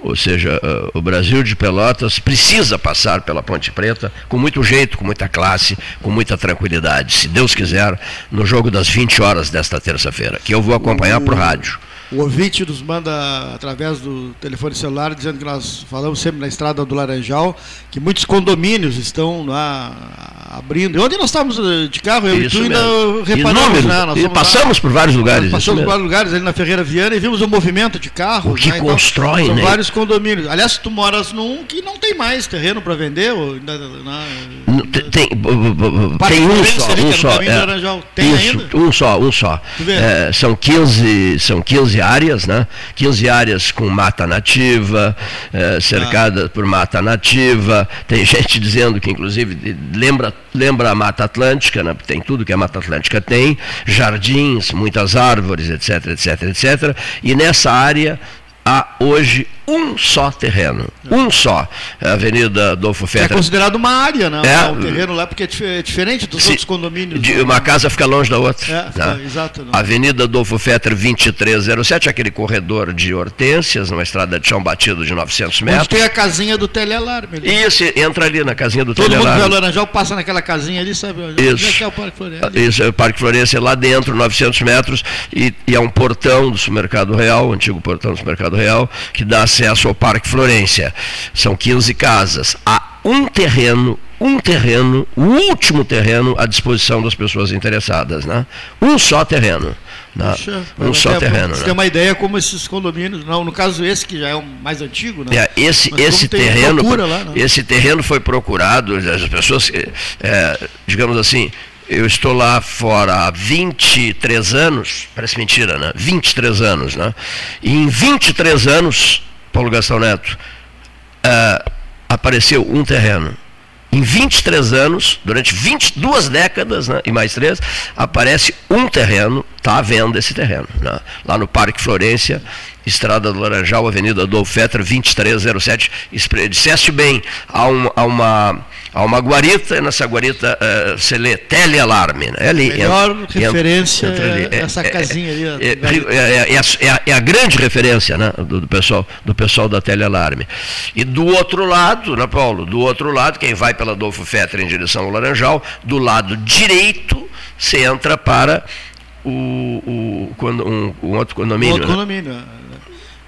Ou seja, uh, o Brasil de Pelotas precisa passar pela Ponte Preta com muito jeito, com muita classe, com muita tranquilidade. Se Deus quiser, no jogo das 20 horas desta terça-feira, que eu vou acompanhar por rádio. O ouvinte nos manda através do telefone celular dizendo que nós falamos sempre na estrada do Laranjal que muitos condomínios estão lá abrindo. E onde nós estávamos eh, de carro, eu isso e tu ainda reparamos, né? E passamos lá, por vários lugares. Passamos por vários lugares ali na Ferreira Viana e vimos o movimento de carros. O que né? Então, constrói, então, né? vários condomínios. Aliás, tu moras num que não tem mais terreno para vender. Ou, na, na, tem, tem, tem um só. Um só é, tem isso? Um só, um só. É, são 15, são 15 áreas, né? 15 áreas com mata nativa, é, cercadas ah. por mata nativa. Tem gente dizendo que, inclusive, lembra, lembra a Mata Atlântica, né? tem tudo que a Mata Atlântica tem, jardins, muitas árvores, etc, etc, etc. E nessa área há hoje um só terreno, um só. É a Avenida Adolfo Fetter. É considerado uma área, né? É, o terreno lá, porque é diferente dos se, outros condomínios. De, uma casa fica longe da outra. É, né? é, exato. Não. Avenida Adolfo Fetter 2307, aquele corredor de hortênsias, numa estrada de chão batido de 900 metros. Onde tem a casinha do telealarme. Ali. Isso, entra ali na casinha do Todo telealarme. Todo mundo vê Laranjal, passa naquela casinha ali, sabe? Isso. Onde é que é o Parque Florença? Isso, é o Parque Florença, lá dentro, 900 metros, e, e é um portão do Supermercado Real, o antigo portão do Supermercado Real, que dá acesso ao Parque Florência. São 15 casas. Há um terreno, um terreno, o último terreno à disposição das pessoas interessadas. Né? Um só terreno. Né? Puxa, um só terreno. Você né? tem uma ideia como esses condomínios, não, no caso esse que já é o mais antigo, né? É, esse esse terreno, lá, né? esse terreno foi procurado, as pessoas, é, digamos assim, eu estou lá fora há 23 anos, parece mentira, né? 23 anos, né? E em 23 anos, Paulo Gastão Neto, uh, apareceu um terreno. Em 23 anos, durante 22 décadas né, e mais três, aparece um terreno, está à venda esse terreno. Né? Lá no Parque Florência, Estrada do Laranjal, Avenida Adolfo Fetter, 2307. Disseste bem, há, um, há, uma, há uma guarita, e nessa guarita uh, se lê telealarme. Né? Ali, Melhor entra, referência entra, entra ali, é, essa é, casinha ali. É, é, a, é, a, grande referência né, do, do, pessoal, do pessoal da telealarme. E do outro lado, né, Paulo? Do outro lado, quem vai pela Adolfo Fetter em direção ao Laranjal, do lado direito, você entra para o, o, um, um outro condomínio. Outro né? condomínio.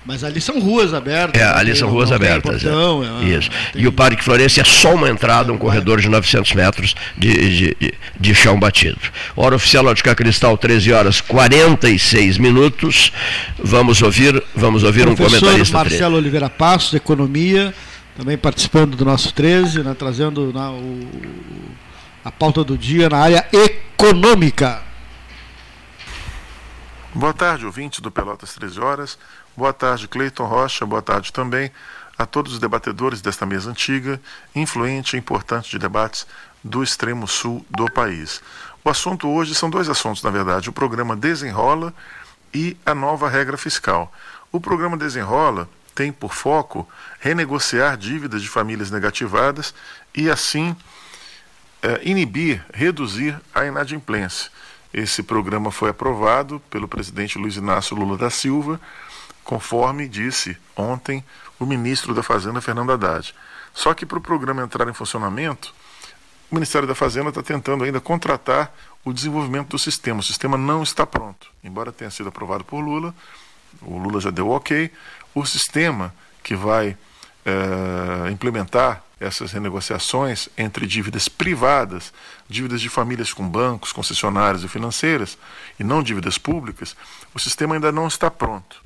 Mas ali são ruas abertas. É, ali são ruas abertas. Portão, é. Isso. Tem... E o Parque Florença é só uma entrada, um corredor de 900 metros de, de, de chão batido. Hora oficial Ótica Cristal, 13 horas 46 minutos. Vamos ouvir, vamos ouvir um comentarista. Marcelo Oliveira Passos, Economia, também participando do nosso 13, né, trazendo na, o, a pauta do dia na área econômica. Boa tarde, ouvintes do Pelotas 13 Horas. Boa tarde, Cleiton Rocha. Boa tarde também a todos os debatedores desta mesa antiga, influente e importante de debates do extremo sul do país. O assunto hoje são dois assuntos, na verdade: o programa Desenrola e a nova regra fiscal. O programa Desenrola tem por foco renegociar dívidas de famílias negativadas e, assim, eh, inibir, reduzir a inadimplência. Esse programa foi aprovado pelo presidente Luiz Inácio Lula da Silva conforme disse ontem o ministro da Fazenda, Fernando Haddad. Só que para o programa entrar em funcionamento, o Ministério da Fazenda está tentando ainda contratar o desenvolvimento do sistema. O sistema não está pronto, embora tenha sido aprovado por Lula, o Lula já deu ok. O sistema que vai é, implementar essas renegociações entre dívidas privadas, dívidas de famílias com bancos, concessionárias e financeiras, e não dívidas públicas, o sistema ainda não está pronto.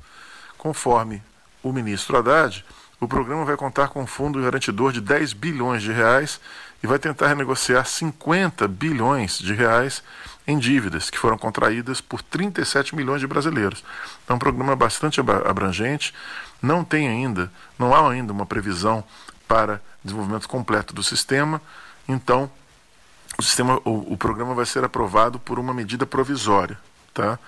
Conforme o ministro Haddad, o programa vai contar com um fundo garantidor de 10 bilhões de reais e vai tentar renegociar 50 bilhões de reais em dívidas que foram contraídas por 37 milhões de brasileiros. É um programa bastante abrangente, não tem ainda, não há ainda uma previsão para desenvolvimento completo do sistema, então o sistema o, o programa vai ser aprovado por uma medida provisória, tá?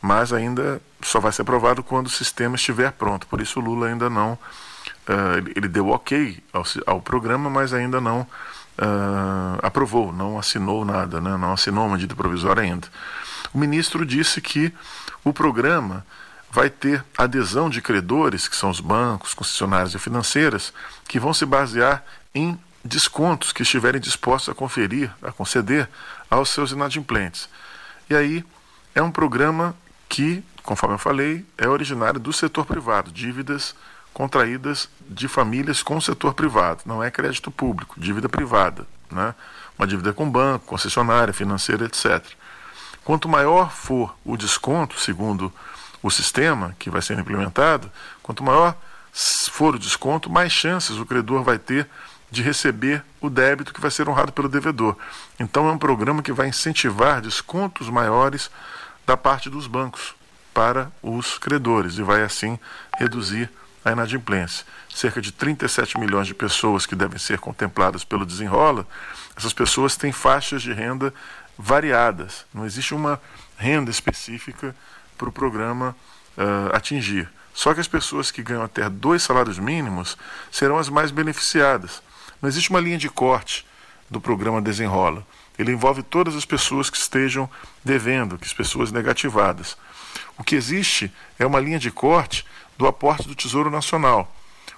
mas ainda só vai ser aprovado quando o sistema estiver pronto. Por isso o Lula ainda não. Uh, ele deu ok ao, ao, programa, mas ainda não uh, aprovou, não assinou nada, né? não assinou uma medida provisória ainda. O ministro disse que o programa vai ter adesão de credores, que são os bancos, concessionárias e financeiras, que vão se basear em descontos que estiverem dispostos a conferir, a conceder aos seus inadimplentes. E aí é um programa que, conforme eu falei, é originário do setor privado, dívidas contraídas de famílias com o setor privado, não é crédito público, dívida privada, né? uma dívida com banco, concessionária, financeira, etc. Quanto maior for o desconto, segundo o sistema que vai ser implementado, quanto maior for o desconto, mais chances o credor vai ter de receber o débito que vai ser honrado pelo devedor. Então é um programa que vai incentivar descontos maiores da parte dos bancos para os credores e vai assim reduzir a inadimplência. Cerca de 37 milhões de pessoas que devem ser contempladas pelo desenrola, essas pessoas têm faixas de renda variadas. Não existe uma renda específica para o programa uh, atingir. Só que as pessoas que ganham até dois salários mínimos serão as mais beneficiadas. Não existe uma linha de corte do programa Desenrola. Ele envolve todas as pessoas que estejam devendo, que as pessoas negativadas. O que existe é uma linha de corte do aporte do Tesouro Nacional.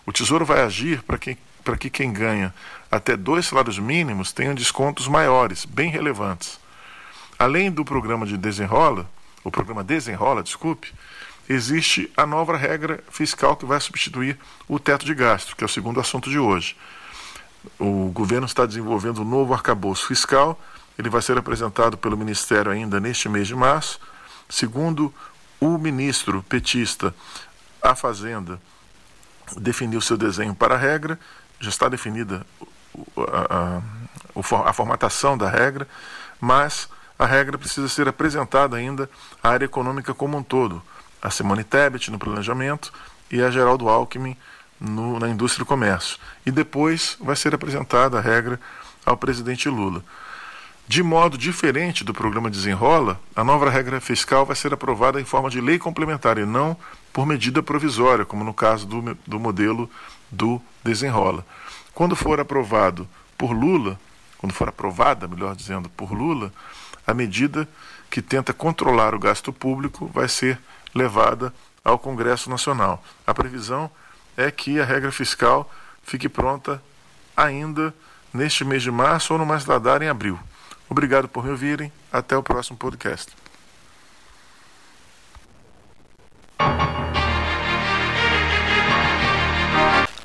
O Tesouro vai agir para que, que quem ganha até dois salários mínimos tenha descontos maiores, bem relevantes. Além do programa de desenrola, o programa desenrola, desculpe, existe a nova regra fiscal que vai substituir o teto de gasto, que é o segundo assunto de hoje. O governo está desenvolvendo um novo arcabouço fiscal, ele vai ser apresentado pelo Ministério ainda neste mês de março. Segundo o ministro petista, a Fazenda definiu seu desenho para a regra, já está definida a, a, a formatação da regra, mas a regra precisa ser apresentada ainda à área econômica como um todo a Simone Tebet no planejamento e a Geraldo Alckmin no, na indústria e comércio. E depois vai ser apresentada a regra ao presidente Lula. De modo diferente do programa Desenrola, a nova regra fiscal vai ser aprovada em forma de lei complementar e não por medida provisória, como no caso do, do modelo do Desenrola. Quando for aprovado por Lula, quando for aprovada, melhor dizendo, por Lula, a medida que tenta controlar o gasto público vai ser levada ao Congresso Nacional. A previsão é que a regra fiscal fique pronta ainda neste mês de março ou no mais tardar em abril. Obrigado por me ouvirem. Até o próximo podcast.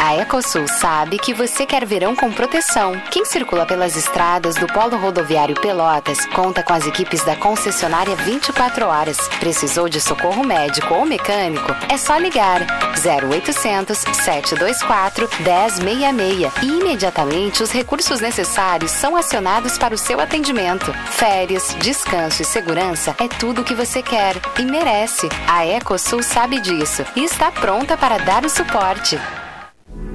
A Ecosul sabe que você quer verão com proteção. Quem circula pelas estradas do Polo Rodoviário Pelotas conta com as equipes da concessionária 24 horas. Precisou de socorro médico ou mecânico? É só ligar 0800 724 1066 e imediatamente os recursos necessários são acionados para o seu atendimento. Férias, descanso e segurança é tudo o que você quer e merece. A Ecosul sabe disso e está pronta para dar o suporte.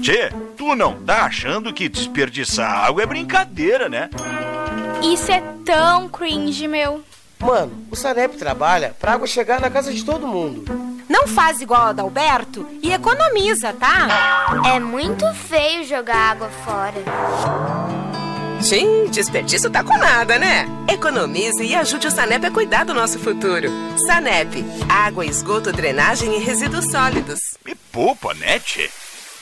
Tchê, tu não tá achando que desperdiçar água é brincadeira, né? Isso é tão cringe, meu. Mano, o Sanep trabalha pra água chegar na casa de todo mundo. Não faz igual a Adalberto e economiza, tá? É muito feio jogar água fora. Sim, desperdício tá com nada, né? Economize e ajude o Sanep a cuidar do nosso futuro. Sanep, água, esgoto, drenagem e resíduos sólidos. Me poupa, né, tchê?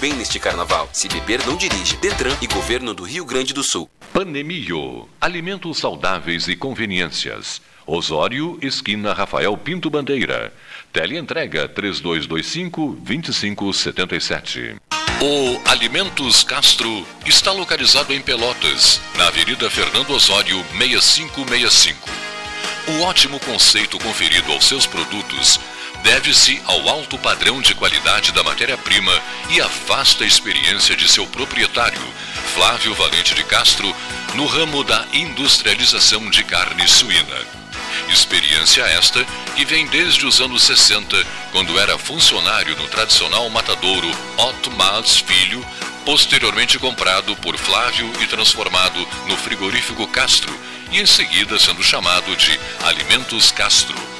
Bem. Neste carnaval. Se beber, não dirige. Detran e Governo do Rio Grande do Sul. Panemio, alimentos saudáveis e conveniências. Osório, esquina Rafael Pinto Bandeira. Teleentrega 3225-2577. O Alimentos Castro está localizado em Pelotas, na Avenida Fernando Osório 6565. O ótimo conceito conferido aos seus produtos deve-se ao alto padrão de qualidade da matéria-prima e à vasta experiência de seu proprietário, Flávio Valente de Castro, no ramo da industrialização de carne suína. Experiência esta que vem desde os anos 60, quando era funcionário no tradicional matadouro Otto Mas Filho, posteriormente comprado por Flávio e transformado no frigorífico Castro e em seguida sendo chamado de Alimentos Castro.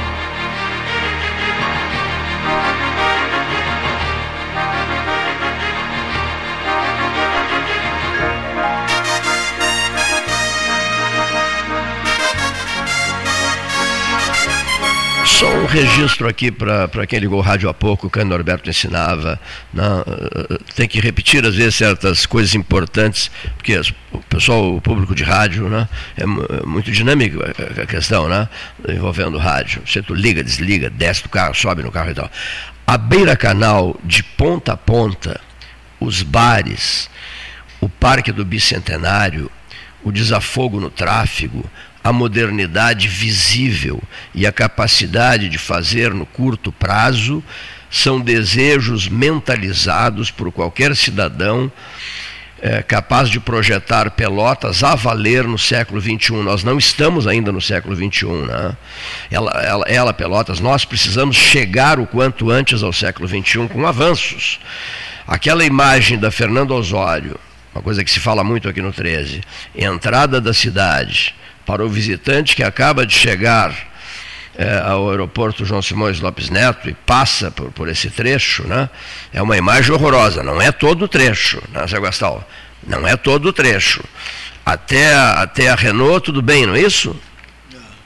Só um registro aqui para quem ligou o rádio há pouco, que o Norberto ensinava. Né? Eh, tem que repetir, às vezes, certas coisas importantes, porque o pessoal, o público de rádio, né? é, é muito dinâmico a questão né? envolvendo rádio. Você tu liga, desliga, desce do carro, sobe no carro e tal. A beira-canal, de ponta a ponta, os bares, o Parque do Bicentenário, o desafogo no tráfego, a modernidade visível e a capacidade de fazer no curto prazo são desejos mentalizados por qualquer cidadão é, capaz de projetar Pelotas a valer no século XXI. Nós não estamos ainda no século XXI. Né? Ela, ela, ela, Pelotas, nós precisamos chegar o quanto antes ao século XXI com avanços. Aquela imagem da Fernando Osório, uma coisa que se fala muito aqui no 13, entrada da cidade, para o visitante que acaba de chegar é, ao aeroporto João Simões Lopes Neto e passa por, por esse trecho, né? é uma imagem horrorosa. Não é todo o trecho, né, Zé Gastal? Não é todo o trecho. Até até a Renault, tudo bem, não é isso?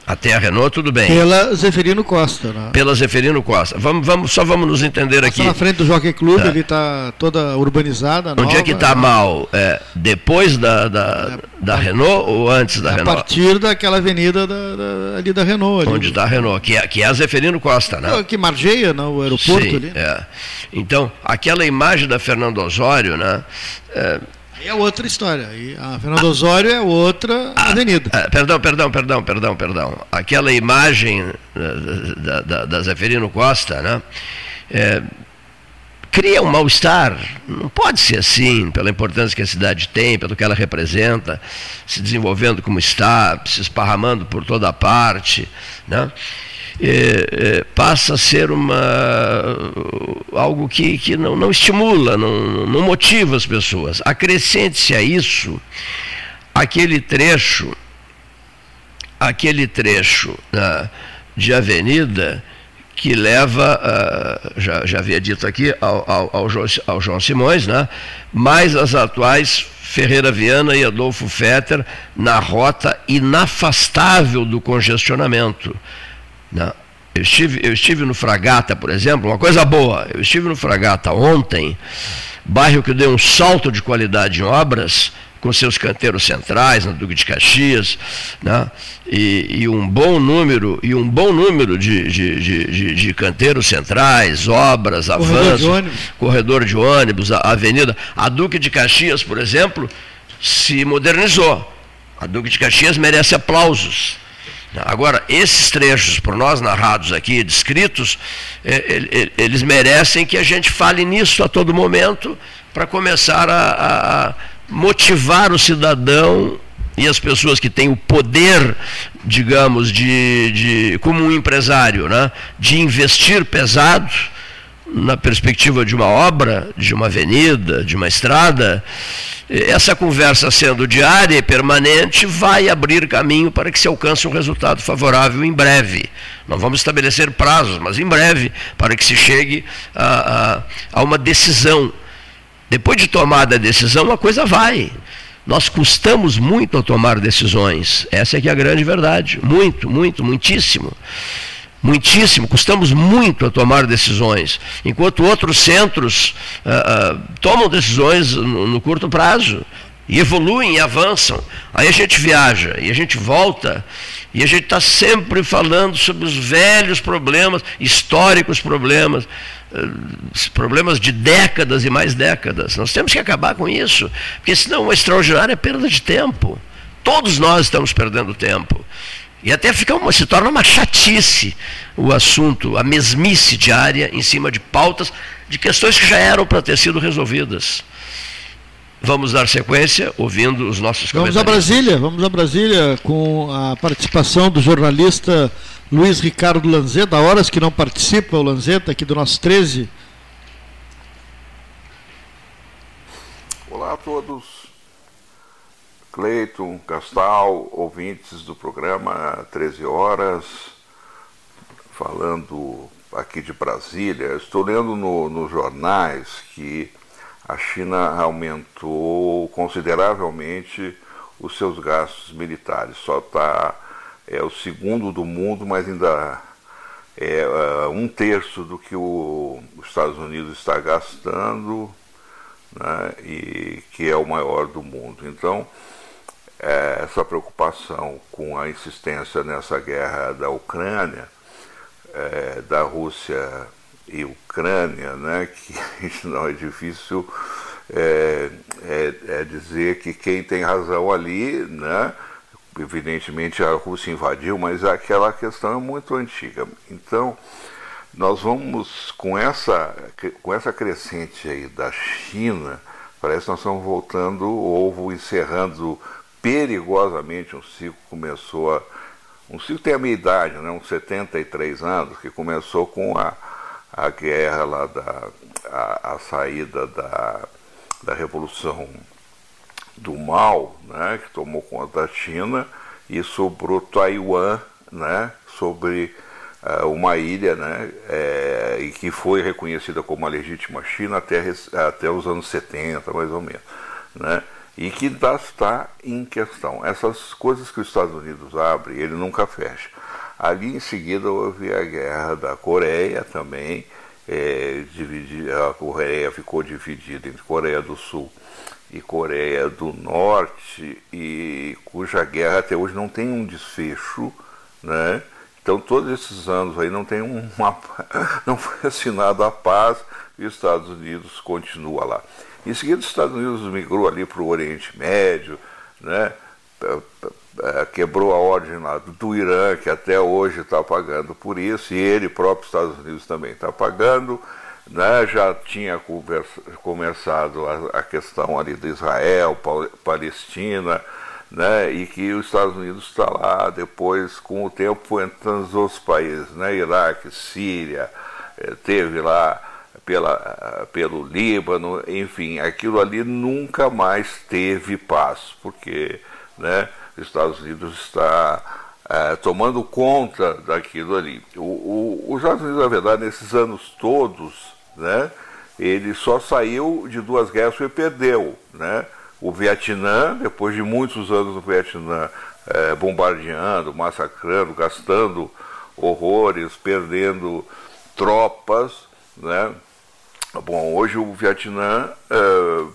Até a Renault, tudo bem. Pela Zeferino Costa. Né? Pela Zeferino Costa. Vamos, vamos, só vamos nos entender Passa aqui. na frente do Jockey Club, tá. ele está toda urbanizada. Onde nova, é que está né? mal? É, depois da, da, é, da Renault ou antes da Renault? A partir daquela avenida da, da, ali da Renault. Ali. Onde está a Renault, que é, que é a Zeferino Costa, né? Que margeia né, o aeroporto Sim, ali. É. Então, aquela imagem da Fernando Osório, né? É, é outra história. E a Fernando Osório é outra ah, avenida. Perdão, perdão, perdão, perdão, perdão. Aquela imagem eh, da, da, da Zeferino Costa, né? É, cria um mal-estar. Não pode ser assim, pela importância que a cidade tem, pelo que ela representa, se desenvolvendo como está, se esparramando por toda parte. Né? É, é, passa a ser uma, algo que, que não, não estimula, não, não motiva as pessoas. Acrescente-se a isso aquele trecho, aquele trecho né, de avenida que leva, uh, já, já havia dito aqui, ao, ao, ao, João, ao João Simões, né, mais as atuais Ferreira Viana e Adolfo Fetter na rota inafastável do congestionamento. Não. Eu estive, eu estive no Fragata, por exemplo, uma coisa boa. Eu estive no Fragata ontem, bairro que deu um salto de qualidade em obras, com seus canteiros centrais, na Duque de Caxias, né? e, e, um bom número, e um bom número de, de, de, de canteiros centrais, obras, avanços, corredor de ônibus, a avenida. A Duque de Caxias, por exemplo, se modernizou. A Duque de Caxias merece aplausos. Agora, esses trechos, por nós narrados aqui, descritos, é, eles merecem que a gente fale nisso a todo momento para começar a, a motivar o cidadão e as pessoas que têm o poder, digamos, de, de como um empresário, né, de investir pesado na perspectiva de uma obra, de uma avenida, de uma estrada, essa conversa sendo diária e permanente vai abrir caminho para que se alcance um resultado favorável em breve. Não vamos estabelecer prazos, mas em breve, para que se chegue a, a, a uma decisão. Depois de tomada a decisão, a coisa vai. Nós custamos muito a tomar decisões. Essa é que é a grande verdade. Muito, muito, muitíssimo muitíssimo, custamos muito a tomar decisões, enquanto outros centros uh, uh, tomam decisões no, no, curto prazo e evoluem e avançam. Aí a gente viaja e a gente volta e a gente está sempre falando sobre os velhos problemas, históricos problemas, uh, problemas de décadas e mais décadas. Nós temos que acabar com isso, porque senão uma extraordinária perda de tempo. Todos nós estamos perdendo tempo. E até fica uma, se torna uma chatice o assunto, a mesmice diária em cima de pautas, de questões que já eram para ter sido resolvidas. Vamos dar sequência ouvindo os nossos Vamos a Brasília, vamos a Brasília com a participação do jornalista Luiz Ricardo Lanzetta, horas que não participa, o Lanzetta aqui do nosso 13. Olá a todos. Cleiton, Castal, ouvintes do programa 13 Horas, falando aqui de Brasília. Estou lendo no, nos jornais que a China aumentou consideravelmente os seus gastos militares. Só está é o segundo do mundo, mas ainda é uh, um terço do que o, os Estados Unidos está gastando, né, e que é o maior do mundo. Então, é, essa preocupação com a insistência nessa guerra da Ucrânia, é, da Rússia e Ucrânia, né, que não é difícil é, é, é, dizer que quem tem razão ali, né, evidentemente a Rússia invadiu, mas aquela questão é muito antiga. Então, nós vamos com essa com essa crescente aí da China, parece que nós estamos voltando ou encerrando perigosamente um ciclo começou a um ciclo tem a minha idade, né, uns 73 anos, que começou com a, a guerra lá da a, a saída da, da Revolução do Mal, né, que tomou conta da China, e sobrou Taiwan, né, sobre uh, uma ilha, né, é, e que foi reconhecida como a legítima China até, até os anos 70, mais ou menos, né, e que está em questão. Essas coisas que os Estados Unidos abrem, ele nunca fecha. Ali em seguida houve a guerra da Coreia também, é, a Coreia ficou dividida entre Coreia do Sul e Coreia do Norte, e cuja guerra até hoje não tem um desfecho, né? Então todos esses anos aí não tem uma não foi assinado a paz e os Estados Unidos continua lá. Em seguida os Estados Unidos migrou ali para o Oriente Médio, né? quebrou a ordem lá do Irã, que até hoje está pagando por isso, e ele próprio, Estados Unidos, também está pagando né, já tinha conversa, começado a, a, questão ali de Israel, Palestina, né, e que os Estados Unidos está lá, depois, com o tempo, entrando os outros países, né, Iraque, Síria, eh, teve lá pela, pelo Líbano, enfim, aquilo ali nunca mais teve paz, porque né, os Estados Unidos está é, tomando conta daquilo ali. O, os Estados Unidos, na verdade, nesses anos todos, né? Ele só saiu de duas guerras e perdeu, né? O Vietnã, depois de muitos anos no Vietnã, é, bombardeando, massacrando, gastando horrores, perdendo tropas, né? Bom, hoje o Vietnã é,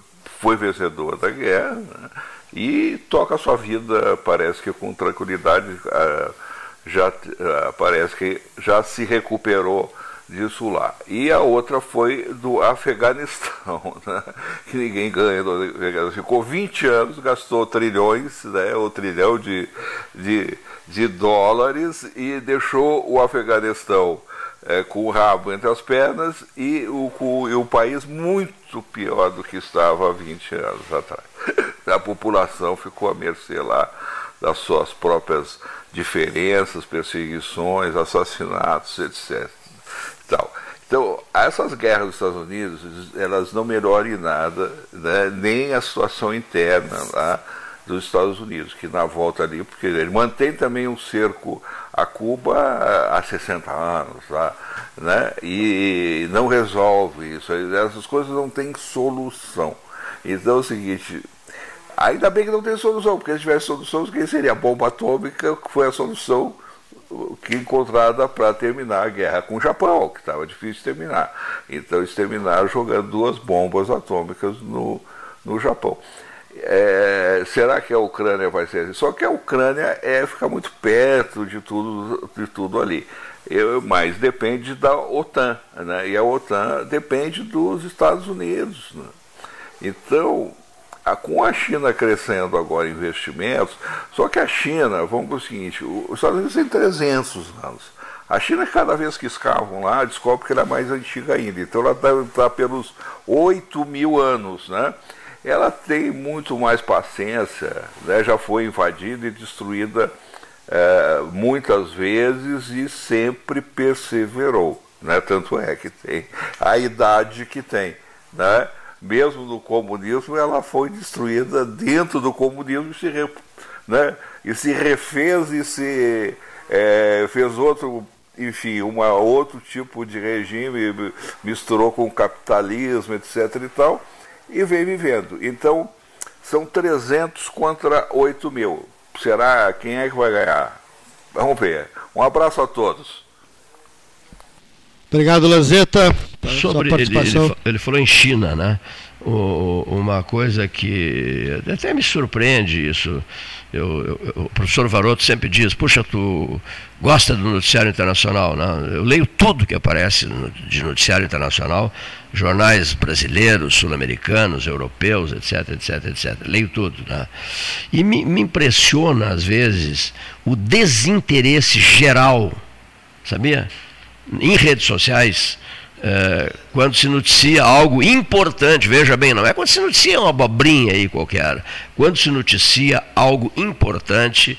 foi vencedor da guerra né? e toca a sua vida, parece que com tranquilidade, é, já é, parece que já se recuperou disso lá. E a outra foi do Afeganistão, né? que ninguém ganha. Ficou 20 anos, gastou trilhões, né? ou trilhão de, de, de dólares e deixou o Afeganistão é, com o rabo entre as pernas e o, com, e o país muito pior do que estava há 20 anos atrás. A população ficou à mercê lá das suas próprias diferenças, perseguições, assassinatos, etc tal. Então, essas guerras dos Estados Unidos, elas não melhoram em nada, né, nem a situação interna lá dos Estados Unidos, que na volta ali, porque ele mantém também um cerco a Cuba há 60 anos, lá, né, e não resolve isso. Essas coisas não têm solução. Então é o seguinte, ainda bem que não tem solução, porque se tivesse solução, quem seria? A bomba atômica, que foi a solução que encontrada para terminar a guerra com o Japão, que estava difícil de terminar. Então eles terminaram jogando duas bombas atômicas no, no Japão. É, será que a Ucrânia vai ser assim? Só que a Ucrânia é ficar muito perto de tudo, de tudo ali. Eu, mas depende da OTAN, né? e a OTAN depende dos Estados Unidos. Né? Então, com a China crescendo agora investimentos, só que a China, vamos para o seguinte, os Estados Unidos tem 300 anos. A China, cada vez que escavam lá, descobre que ela é mais antiga ainda. Então ela está tá pelos 8 mil anos. Né? Ela tem muito mais paciência, né? já foi invadida e destruída é, muitas vezes e sempre perseverou. Né? Tanto é que tem a idade que tem. Né? Mesmo no comunismo, ela foi destruída dentro do comunismo e se, re, né? e se refez e se é, fez outro enfim, um outro tipo de regime, misturou com o capitalismo, etc. e tal, e vem vivendo. Então, são 300 contra 8 mil. Será quem é que vai ganhar? Vamos ver. Um abraço a todos. Obrigado, Lanzetta. Sobre ele, ele, ele falou em China, né? O, uma coisa que até me surpreende isso. Eu, eu, o professor Varoto sempre diz, puxa, tu gosta do noticiário internacional, né? Eu leio tudo que aparece de noticiário internacional, jornais brasileiros, sul-americanos, europeus, etc, etc, etc. Leio tudo, né? E me, me impressiona, às vezes, o desinteresse geral, sabia? Em redes sociais, é, quando se noticia algo importante, veja bem, não é quando se noticia uma abobrinha aí qualquer, quando se noticia algo importante,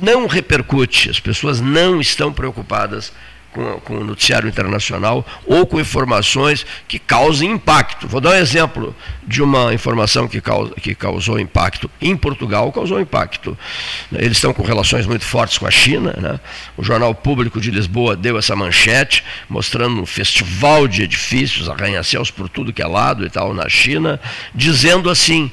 não repercute, as pessoas não estão preocupadas com, com o noticiário internacional ou com informações que causem impacto. Vou dar um exemplo de uma informação que, causa, que causou impacto. Em Portugal causou impacto. Eles estão com relações muito fortes com a China. Né? O Jornal Público de Lisboa deu essa manchete, mostrando um festival de edifícios, arranha-céus por tudo que é lado e tal na China, dizendo assim,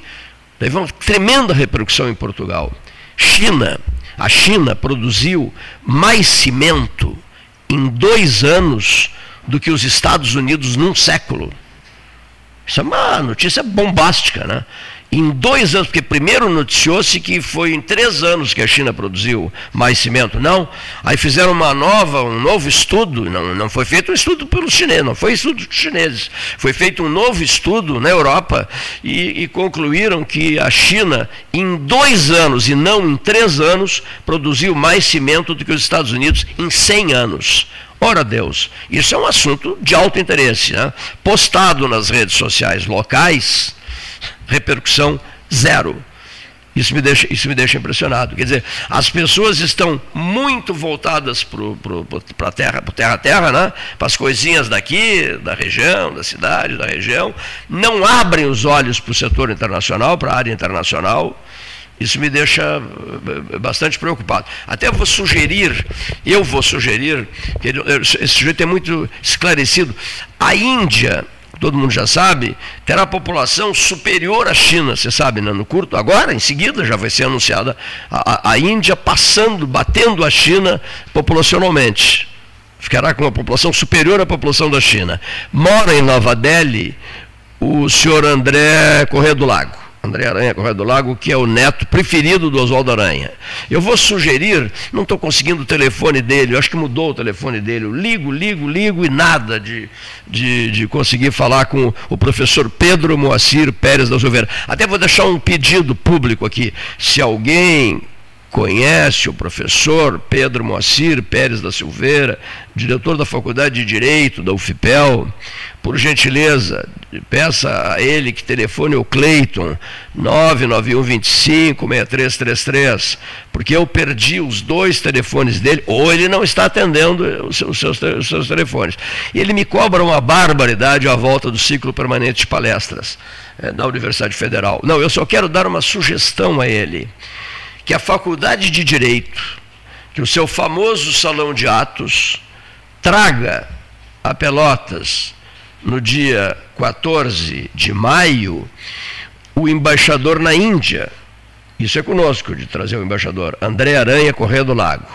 teve uma tremenda repercussão em Portugal. China, a China produziu mais cimento em dois anos do que os Estados Unidos num século. Isso é uma notícia bombástica, né? Em dois anos, porque primeiro noticiou-se que foi em três anos que a China produziu mais cimento. Não. Aí fizeram uma nova, um novo estudo. Não, não foi feito um estudo pelos chineses, não foi estudo dos chineses. Foi feito um novo estudo na Europa e, e concluíram que a China, em dois anos e não em três anos, produziu mais cimento do que os Estados Unidos em 100 anos. Ora Deus, isso é um assunto de alto interesse. Né? Postado nas redes sociais locais, repercussão zero. Isso me deixa, isso me deixa impressionado. Quer dizer, as pessoas estão muito voltadas para a terra, para terra terra, né? para as coisinhas daqui, da região, da cidade, da região, não abrem os olhos para o setor internacional, para a área internacional. Isso me deixa eh, bastante preocupado. Até vou sugerir, eu vou sugerir, esse sujeito é muito esclarecido. A Índia, todo mundo já sabe, terá população superior à China, você sabe, né? no curto, agora, em seguida, já vai ser anunciada a, a Índia passando, batendo a China populacionalmente. Ficará com uma população superior à população da China. Mora em Nova Delhi o senhor André Correia do Lago André Aranha Correia do Lago, que é o neto preferido do Oswaldo Aranha. Eu vou sugerir, não estou conseguindo o telefone dele, acho que mudou o telefone dele. Eu ligo, ligo, ligo e nada de, de, de conseguir falar com o professor Pedro Moacir Pérez da Silveira. Até vou deixar um pedido público aqui. Se alguém conhece o professor Pedro Moacir Pérez da Silveira, diretor da Faculdade de Direito da UFPEL, por gentileza, peça a ele que telefone o Cleiton 991256333, porque eu perdi os dois telefones dele, ou ele não está atendendo os seus, os seus, telefones. E ele me cobra uma barbaridade à volta do ciclo permanente de palestras é, na Universidade Federal. Não, eu só quero dar uma sugestão a ele que a Faculdade de Direito, que o seu famoso salão de atos, traga a Pelotas, no dia 14 de maio, o embaixador na Índia. Isso é conosco, de trazer o embaixador, André Aranha Correia do Lago.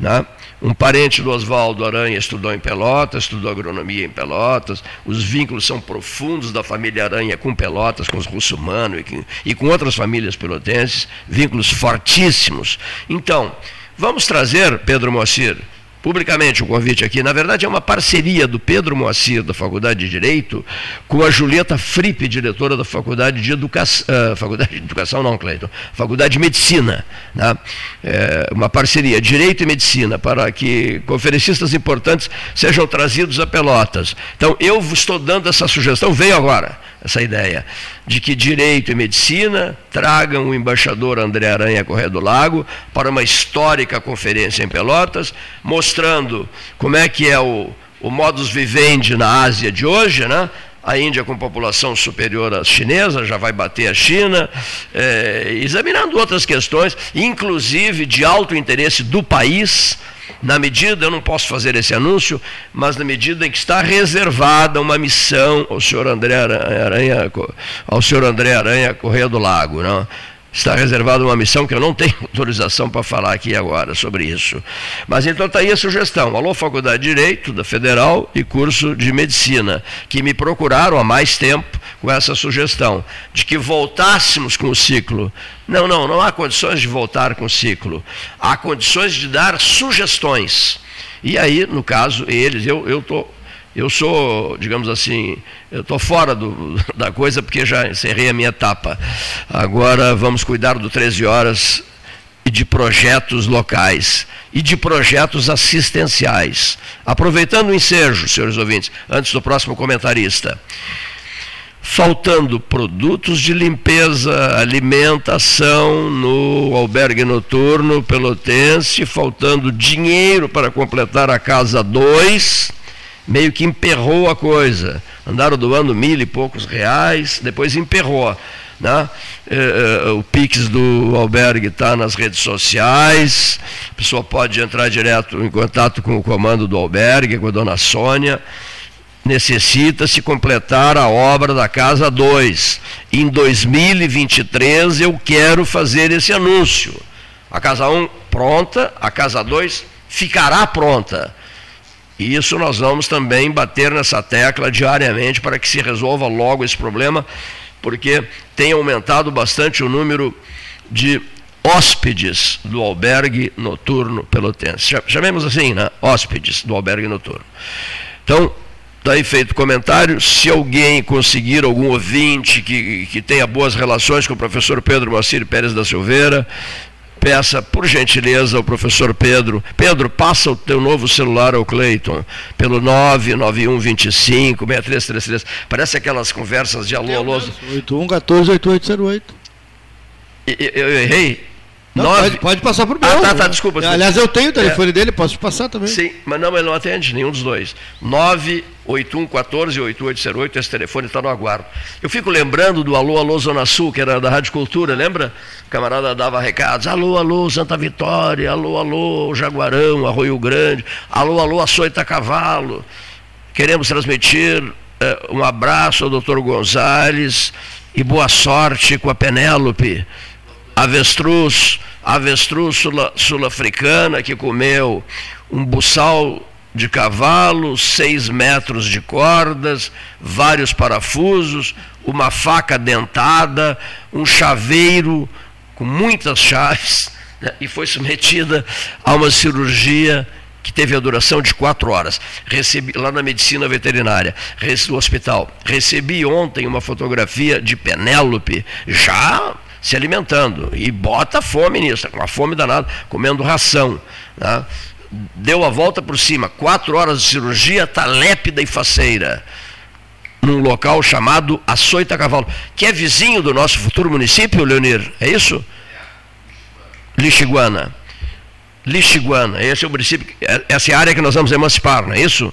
Né? Um parente do Oswaldo Aranha estudou em Pelotas, estudou agronomia em Pelotas. Os vínculos são profundos da família Aranha com Pelotas, com os russumanos e, e com outras famílias pelotenses, vínculos fortíssimos. Então, vamos trazer, Pedro Moacir, publicamente o convite aqui. Na verdade, é uma parceria do Pedro Moacir, da Faculdade de Direito, com a Julieta Frippe, diretora da Faculdade de Educação. Uh, Faculdade de Educação, não, Cleiton. Faculdade de Medicina. Né? É uma parceria, Direito e Medicina, para que conferencistas importantes sejam trazidos a Pelotas. Então, eu estou dando essa sugestão, veio agora essa ideia, de que Direito e Medicina tragam o embaixador André Aranha Correia do Lago para uma histórica conferência em Pelotas, mostrando como é que é o, o modus vivendi na Ásia de hoje, né? a Índia com população superior à chinesa, já vai bater a China, é, examinando outras questões, inclusive de alto interesse do país, na medida, eu não posso fazer esse anúncio, mas na medida em que está reservada uma missão ao senhor André Aranha, ao senhor André Aranha Correia do Lago, não? Está reservada uma missão que eu não tenho autorização para falar aqui agora sobre isso. Mas então está aí a sugestão. Alô, Faculdade de Direito da Federal e curso de Medicina, que me procuraram há mais tempo com essa sugestão, de que voltássemos com o ciclo. Não, não, não há condições de voltar com o ciclo. Há condições de dar sugestões. E aí, no caso, eles, eu estou eu sou, digamos assim, eu estou fora do, da coisa porque já encerrei a minha etapa. Agora vamos cuidar do 13 horas e de projetos locais e de projetos assistenciais. Aproveitando o ensejo, senhores ouvintes, antes do próximo comentarista. Faltando produtos de limpeza, alimentação no albergue noturno pelotense, faltando dinheiro para completar a casa 2 meio que emperrou a coisa. Andaram doando mil e poucos reais, depois emperrou. Né? É, é, o Pix do albergue está nas redes sociais, a pessoa pode entrar direto em contato com o comando do albergue, com a dona Sônia. Necessita-se completar a obra da Casa 2. Em 2023 eu quero fazer esse anúncio. A Casa 1 pronta, a Casa 2 ficará pronta. E isso nós vamos também bater nessa tecla diariamente para que se resolva logo esse problema, porque tem aumentado bastante o número de hóspedes do albergue noturno pelotense. Chamemos assim, né? Hóspedes do albergue noturno. Então, daí feito o comentário, se alguém conseguir algum ouvinte que, que tenha boas relações com o professor Pedro Moacir Pérez da Silveira, peça, por gentileza, ao professor Pedro. Pedro, passa o teu novo celular ao Cleiton, pelo 99125 6333. Parece aquelas conversas de alô, alô. 8114 8808. Eu errei? Não, pode, pode, passar por mim. Ah, tá, tá, desculpa. Aliás, eu tenho o telefone é. dele, posso passar também. Sim, mas não, ele não atende, nenhum dos dois. 98114 8808, esse telefone está no aguardo. Eu fico lembrando do Alô, Alô Zona Sul, que era da Rádio Cultura, lembra? O camarada dava recados, alô, alô, Santa Vitória, alô, alô, Jaguarão, Arroio Grande, alô, alô, Açoita Cavalo. Queremos transmitir uh, um abraço ao doutor Gonzales e boa sorte com a Penélope avestruz, avestruz sul-africana que comeu um buçal de cavalo, seis metros de cordas, vários parafusos, uma faca dentada, um chaveiro com muitas chaves, né, e foi submetida a uma cirurgia que teve a duração de quatro horas. Recebi, lá na medicina veterinária, no hospital. Recebi ontem uma fotografia de Penélope, já se alimentando. E bota fome nisso, com a fome danada, comendo ração. Né? Deu a volta por cima, quatro horas de cirurgia, está lépida e faceira. Num local chamado Açoita Cavalo, que é vizinho do nosso futuro município, Leonir, é isso? Lixiguana. Lixiguana, esse é o município, é, essa é a área que nós vamos emancipar, não é isso?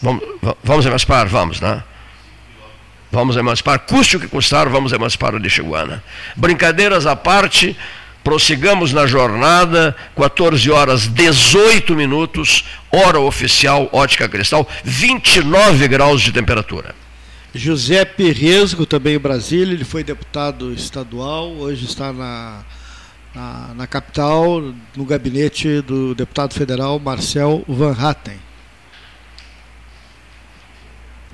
Vamos, vamos emancipar, vamos, né? Vamos emancipar, custe o que custar, vamos emancipar o Lixiguana. Brincadeiras à parte, prossigamos na jornada, 14 horas 18 minutos, hora oficial Ótica Cristal, 29 graus de temperatura. José Perresgo, também em Brasília, ele foi deputado estadual, hoje está na, na, na capital, no gabinete do deputado federal Marcel Van Hatten.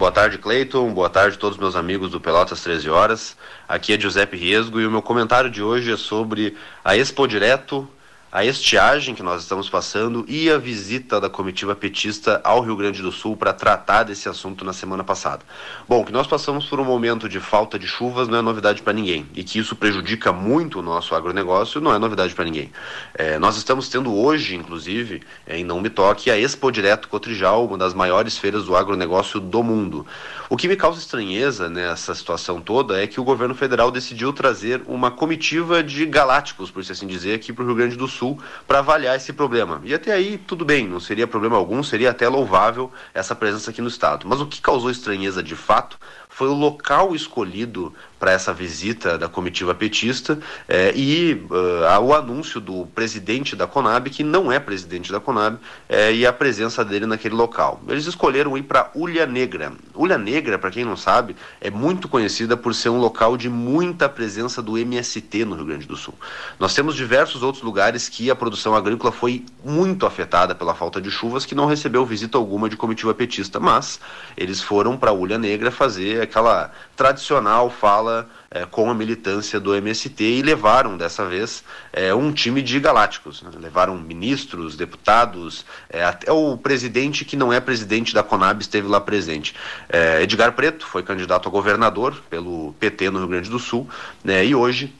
Boa tarde, Cleiton. Boa tarde a todos meus amigos do Pelotas 13 Horas. Aqui é Giuseppe Riesgo e o meu comentário de hoje é sobre a Expo Direto, a estiagem que nós estamos passando e a visita da comitiva petista ao Rio Grande do Sul para tratar desse assunto na semana passada. Bom, que nós passamos por um momento de falta de chuvas não é novidade para ninguém e que isso prejudica muito o nosso agronegócio não é novidade para ninguém. É, nós estamos tendo hoje, inclusive, é, em Não Me Toque, a Expo Direto Cotrijal, uma das maiores feiras do agronegócio do mundo. O que me causa estranheza nessa situação toda é que o governo federal decidiu trazer uma comitiva de galácticos, por assim dizer, aqui para o Rio Grande do Sul Sul para avaliar esse problema. E até aí, tudo bem, não seria problema algum, seria até louvável essa presença aqui no Estado. Mas o que causou estranheza de fato foi o local escolhido para essa visita da comitiva petista eh, e uh, o anúncio do presidente da Conab, que não é presidente da Conab, eh, e a presença dele naquele local. Eles escolheram ir para Ulha Negra. Ulha Negra, para quem não sabe, é muito conhecida por ser um local de muita presença do MST no Rio Grande do Sul. Nós temos diversos outros lugares que a produção agrícola foi muito afetada pela falta de chuvas, que não recebeu visita alguma de comitiva petista, mas eles foram para Ulha Negra fazer aquela tradicional fala é, com a militância do MST e levaram dessa vez é, um time de galácticos. Né? Levaram ministros, deputados, é, até o presidente que não é presidente da Conab esteve lá presente. Edgar Preto foi candidato a governador pelo PT no Rio Grande do Sul né? e hoje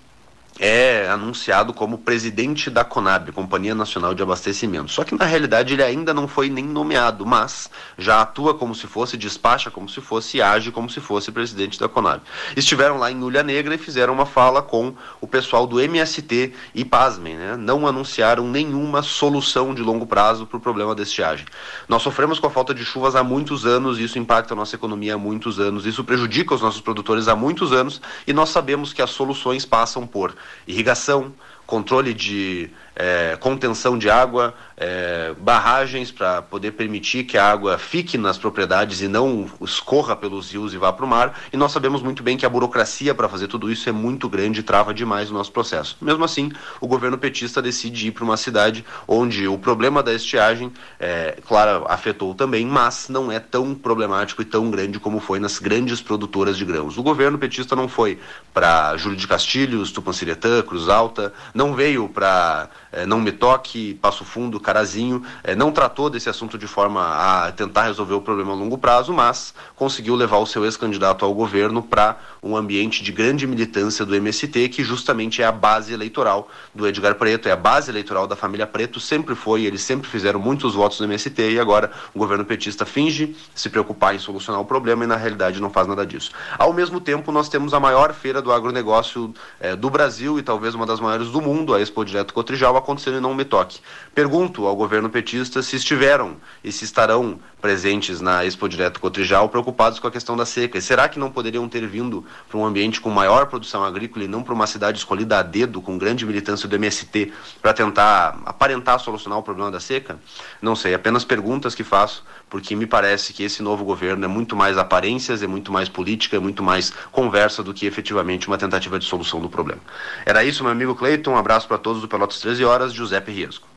é anunciado como presidente da Conab, Companhia Nacional de Abastecimento. Só que na realidade ele ainda não foi nem nomeado, mas já atua como se fosse, despacha como se fosse age como se fosse presidente da Conab. Estiveram lá em Ulha Negra e fizeram uma fala com o pessoal do MST e, pasmem, né, não anunciaram nenhuma solução de longo prazo para o problema da estiagem. Nós sofremos com a falta de chuvas há muitos anos, isso impacta a nossa economia há muitos anos, isso prejudica os nossos produtores há muitos anos e nós sabemos que as soluções passam por irrigação, controle de é, contenção de água, é, barragens para poder permitir que a água fique nas propriedades e não escorra pelos rios e vá para o mar. E nós sabemos muito bem que a burocracia para fazer tudo isso é muito grande e trava demais o nosso processo. Mesmo assim, o governo petista decide ir para uma cidade onde o problema da estiagem, é, claro, afetou também, mas não é tão problemático e tão grande como foi nas grandes produtoras de grãos. O governo petista não foi para Júlio de Castilhos, Tupanciretã, Cruz Alta, não veio para é, Não Me Toque, Passo Fundo, Carazinho, é, não tratou desse assunto de forma a tentar resolver o problema a longo prazo, mas conseguiu levar o seu ex-candidato ao governo para um ambiente de grande militância do MST, que justamente é a base eleitoral do Edgar Preto, é a base eleitoral da família Preto, sempre foi, eles sempre fizeram muitos votos no MST e agora o governo petista finge se preocupar em solucionar o problema e na realidade não faz nada disso. Ao mesmo tempo, nós temos a maior feira do agronegócio é, do Brasil e talvez uma das maiores do mundo, a Expo Direto Cotrijal, acontecendo em Não Me Toque. Pergunto ao governo petista se estiveram e se estarão presentes na Expo Direto Cotrijal preocupados com a questão da seca. E será que não poderiam ter vindo para um ambiente com maior produção agrícola e não para uma cidade escolhida a dedo, com grande militância do MST, para tentar aparentar solucionar o problema da seca? Não sei, apenas perguntas que faço, porque me parece que esse novo governo é muito mais aparências, é muito mais política, é muito mais conversa do que efetivamente uma tentativa de solução do problema. Era isso, meu amigo Cleiton. Um abraço para todos do Pelotas 13 Horas, Giuseppe Riesco.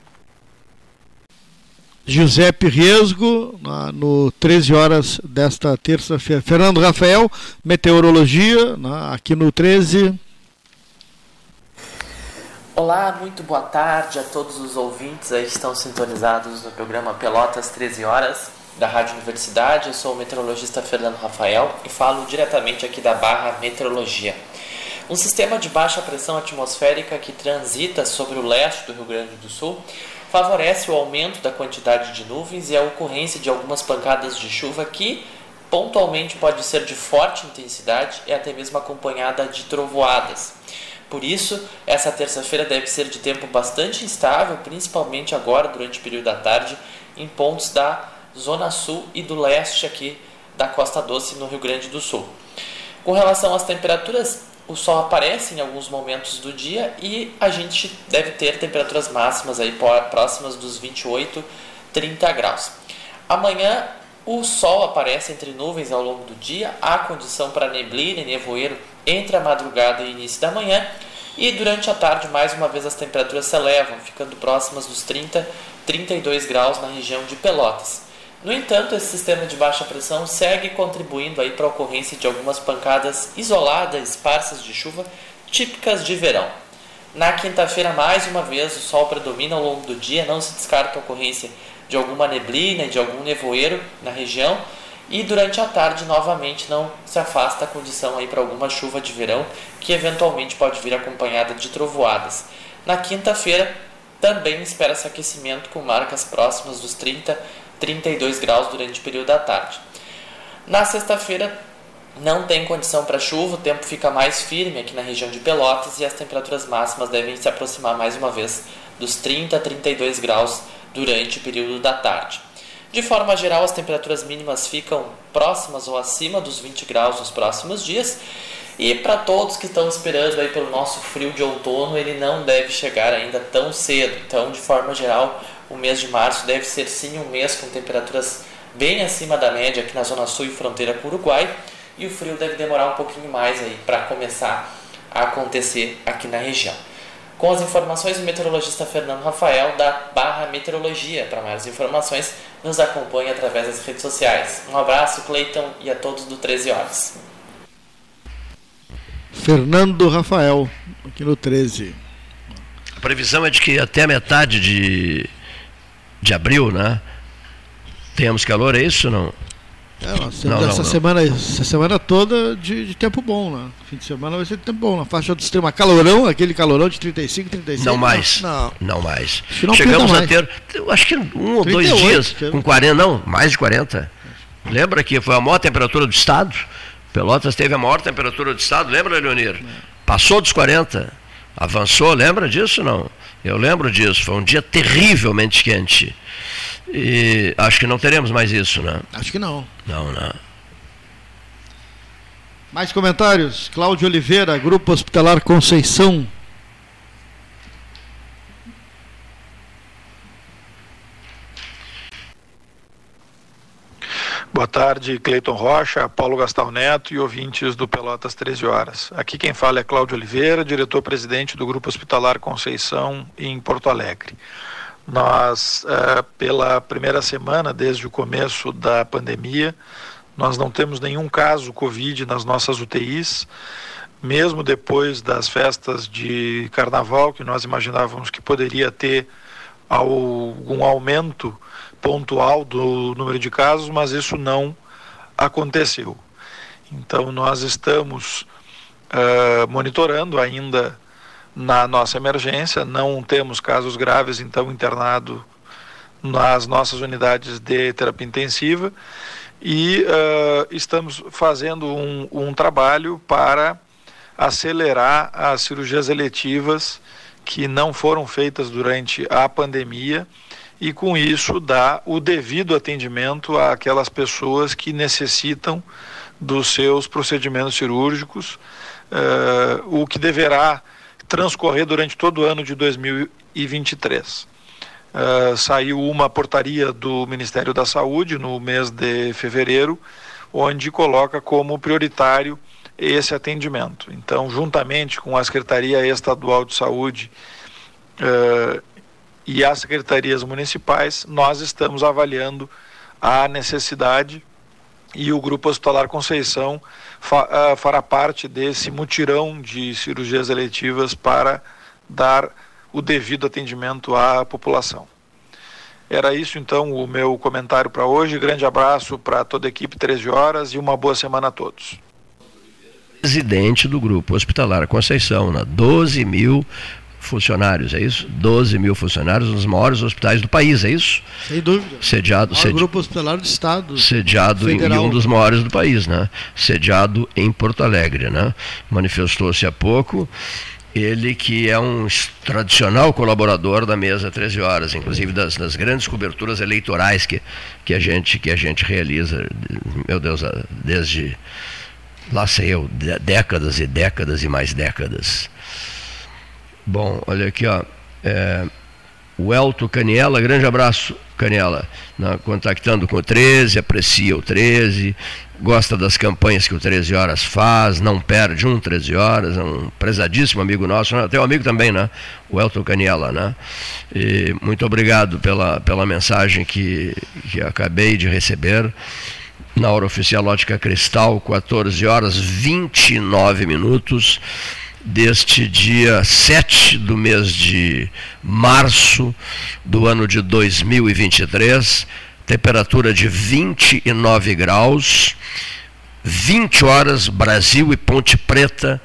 Giuseppe Riesgo, no 13 horas desta terça-feira. Fernando Rafael, meteorologia, aqui no 13. Olá, muito boa tarde a todos os ouvintes aí estão sintonizados no programa Pelotas 13 horas da Rádio Universidade. Eu sou o meteorologista Fernando Rafael e falo diretamente aqui da Barra Meteorologia. Um sistema de baixa pressão atmosférica que transita sobre o leste do Rio Grande do Sul favorece o aumento da quantidade de nuvens e a ocorrência de algumas pancadas de chuva que pontualmente pode ser de forte intensidade e até mesmo acompanhada de trovoadas. Por isso, essa terça-feira deve ser de tempo bastante instável, principalmente agora durante o período da tarde, em pontos da zona sul e do leste aqui da Costa Doce no Rio Grande do Sul. Com relação às temperaturas, o sol aparece em alguns momentos do dia e a gente deve ter temperaturas máximas aí próximas dos 28, 30 graus. Amanhã o sol aparece entre nuvens ao longo do dia, há condição para neblina e nevoeiro entre a madrugada e início da manhã, e durante a tarde mais uma vez as temperaturas se elevam, ficando próximas dos 30, 32 graus na região de Pelotas. No entanto, esse sistema de baixa pressão segue contribuindo aí para a ocorrência de algumas pancadas isoladas, esparsas de chuva, típicas de verão. Na quinta-feira, mais uma vez, o sol predomina ao longo do dia, não se descarta a ocorrência de alguma neblina, de algum nevoeiro na região. E durante a tarde, novamente, não se afasta a condição aí para alguma chuva de verão, que eventualmente pode vir acompanhada de trovoadas. Na quinta-feira, também espera-se aquecimento com marcas próximas dos 30, 32 graus durante o período da tarde. Na sexta-feira, não tem condição para chuva, o tempo fica mais firme aqui na região de Pelotas e as temperaturas máximas devem se aproximar mais uma vez dos 30 a 32 graus durante o período da tarde. De forma geral, as temperaturas mínimas ficam próximas ou acima dos 20 graus nos próximos dias. E para todos que estão esperando aí pelo nosso frio de outono, ele não deve chegar ainda tão cedo. Então, de forma geral, o mês de março deve ser sim um mês com temperaturas bem acima da média aqui na zona sul e fronteira com o Uruguai e o frio deve demorar um pouquinho mais aí para começar a acontecer aqui na região. Com as informações do meteorologista Fernando Rafael da Barra Meteorologia. Para mais informações, nos acompanhe através das redes sociais. Um abraço, Cleiton, e a todos do 13 Horas. Fernando Rafael, aqui no 13. A previsão é de que até a metade de, de abril, né? Tenhamos calor, é isso ou não? É, nós não, essa, não, semana, essa semana toda de, de, tempo bom, né? Fim de semana vai ser de tempo bom. Na faixa do extremo, calorão, aquele calorão de 35, 36. Não mais. Não, não mais. Não Chegamos mais. a ter, acho que um ou dois dias com 40, não, mais de 40. Lembra que foi a maior temperatura do estado? Pelotas teve a maior temperatura do estado, lembra, Leonir? Passou dos 40. Avançou, lembra disso não? Eu lembro disso, foi um dia terrivelmente quente. E acho que não teremos mais isso, né? Acho que não. Não, não. Mais comentários? Cláudio Oliveira, Grupo Hospitalar Conceição. Boa tarde, Cleiton Rocha, Paulo Gastal Neto e ouvintes do Pelotas 13 Horas. Aqui quem fala é Cláudio Oliveira, diretor-presidente do Grupo Hospitalar Conceição em Porto Alegre. Nós, é, pela primeira semana, desde o começo da pandemia, nós não temos nenhum caso Covid nas nossas UTIs, mesmo depois das festas de carnaval, que nós imaginávamos que poderia ter algum aumento pontual do número de casos, mas isso não aconteceu. Então, nós estamos uh, monitorando ainda na nossa emergência, não temos casos graves, então, internado nas nossas unidades de terapia intensiva e uh, estamos fazendo um, um trabalho para acelerar as cirurgias eletivas que não foram feitas durante a pandemia e com isso dar o devido atendimento àquelas pessoas que necessitam dos seus procedimentos cirúrgicos, uh, o que deverá transcorrer durante todo o ano de 2023. Uh, saiu uma portaria do Ministério da Saúde no mês de fevereiro, onde coloca como prioritário esse atendimento. Então, juntamente com a Secretaria Estadual de Saúde uh, e as secretarias municipais, nós estamos avaliando a necessidade e o Grupo Hospitalar Conceição fa, uh, fará parte desse mutirão de cirurgias eletivas para dar o devido atendimento à população. Era isso então o meu comentário para hoje. Grande abraço para toda a equipe 13 horas e uma boa semana a todos. Presidente do Grupo Hospitalar Conceição, na 12 mil funcionários, é isso? 12 mil funcionários nos maiores hospitais do país, é isso? Sem dúvida. Sediado, sedi... grupo hospitalar do Estado. Sediado em, em, um dos maiores do país, né? Sediado em Porto Alegre, né? Manifestou-se há pouco. Ele que é um tradicional colaborador da mesa 13 horas, inclusive das, das grandes coberturas eleitorais que, que, a gente, que a gente realiza, meu Deus, desde lá sei eu, décadas e décadas e mais décadas. Bom, olha aqui, ó. É, o Elton Caniela, grande abraço, Caniela, né, contactando com o 13, aprecia o 13, gosta das campanhas que o 13 Horas faz, não perde um 13 Horas, é um prezadíssimo amigo nosso, né, tem um amigo também, né? O Elton Caniela, né? E muito obrigado pela, pela mensagem que, que acabei de receber na hora oficial Ótica Cristal, 14 horas 29 minutos. Deste dia 7 do mês de março do ano de 2023, temperatura de 29 graus, 20 horas, Brasil e Ponte Preta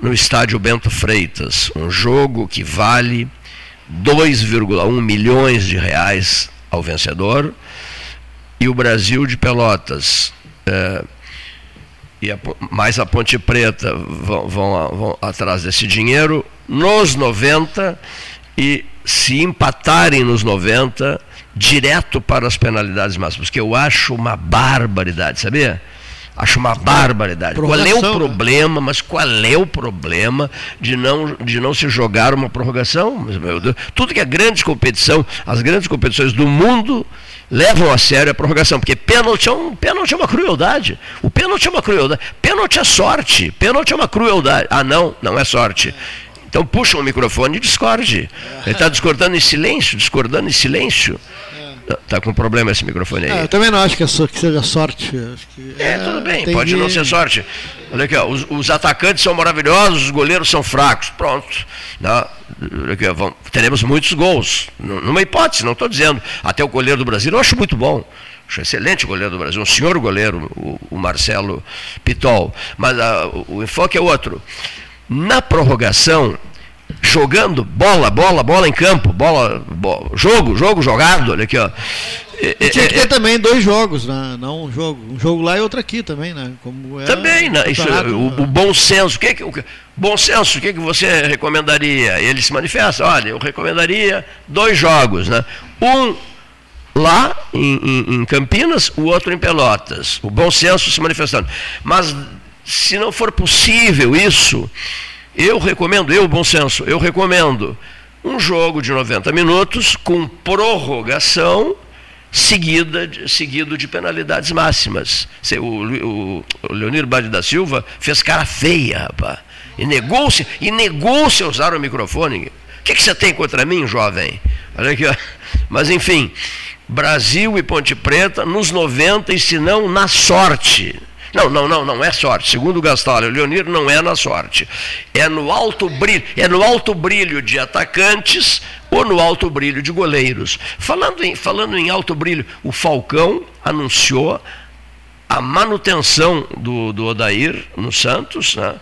no estádio Bento Freitas. Um jogo que vale 2,1 milhões de reais ao vencedor. E o Brasil de Pelotas. É, e a, mais a Ponte Preta vão, vão, vão atrás desse dinheiro nos 90 e se empatarem nos 90, direto para as penalidades máximas, que eu acho uma barbaridade, sabia? Acho uma barbaridade. Qual é o né? problema, mas qual é o problema de não, de não se jogar uma prorrogação? Meu Deus, tudo que é grande competição, as grandes competições do mundo levam a sério a prorrogação, porque pênalti é, um, pênalti é uma crueldade. O pênalti é uma crueldade. Pênalti é sorte. Pênalti é uma crueldade. Ah, não, não é sorte. Então puxa o microfone e discorde. Ele está discordando em silêncio, discordando em silêncio. Está com problema esse microfone aí. Ah, eu também não acho que, é so, que seja sorte. Que é, é, tudo bem, pode não ser sorte. Olha aqui, ó, os, os, atacantes são maravilhosos, os goleiros são fracos. Pronto. Olha aqui, ó, vamos, teremos muitos gols. Numa hipótese, não estou dizendo. Até o goleiro do Brasil eu acho muito bom. Acho excelente o goleiro do Brasil, um senhor goleiro, o, o Marcelo Pitol. Mas a, o, o enfoque é outro. Na prorrogação, jogando bola, bola, bola em campo, bola, bola jogo, jogo jogado, olha aqui, ó. E, tinha que ter é, também dois jogos, né? não um jogo, um jogo lá e outro aqui também, né? Como é também, né? Isso, o, o, bom senso, o que, que o bom senso, o que, que você recomendaria? Ele se manifesta, olha, eu recomendaria dois jogos, né? Um lá em, em, em Campinas, o outro em Pelotas. O bom senso se manifestando. Mas se não for possível isso, eu recomendo, eu, bom senso, eu recomendo um jogo de 90 minutos com prorrogação seguida, seguido de penalidades máximas. O, o, o Leonir Bade da Silva fez cara feia, rapaz. E negou-se e negou-se a usar o microfone. O que, que você tem contra mim, jovem? Olha aqui, ó. Mas enfim, Brasil e Ponte Preta nos 90 e se não na sorte. Não, não, não, não é sorte. Segundo o Gastalho, Leonir não é na sorte. É no alto brilho, é no alto brilho de atacantes ou no alto brilho de goleiros. Falando em, falando em alto brilho, o Falcão anunciou a manutenção do, do Odair no Santos, né?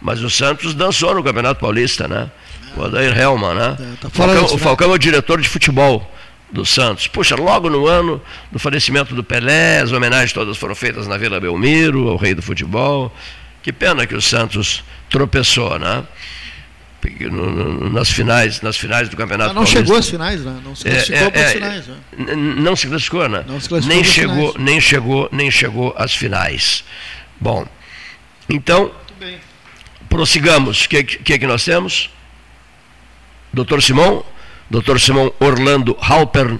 mas o Santos dançou no Campeonato Paulista, né? O Odair Helman, né? É, tá Falcão, o Falcão é o diretor de futebol do Santos. Puxa, logo no ano do falecimento do Pelé, as homenagens todas foram feitas na Vila Belmiro, ao rei do futebol. Que pena que o Santos tropeçou, né? Nas finais, nas finais do Campeonato ah, não Paulista. chegou às finais, né? Não se classificou é, é, para as é, finais. Né? Não se classificou, né? Não se classificou nem chegou, finais. nem chegou, nem chegou às finais. Bom, então prossigamos. O que, que, que nós temos? Doutor Simão? Dr. Simão Orlando Halpern.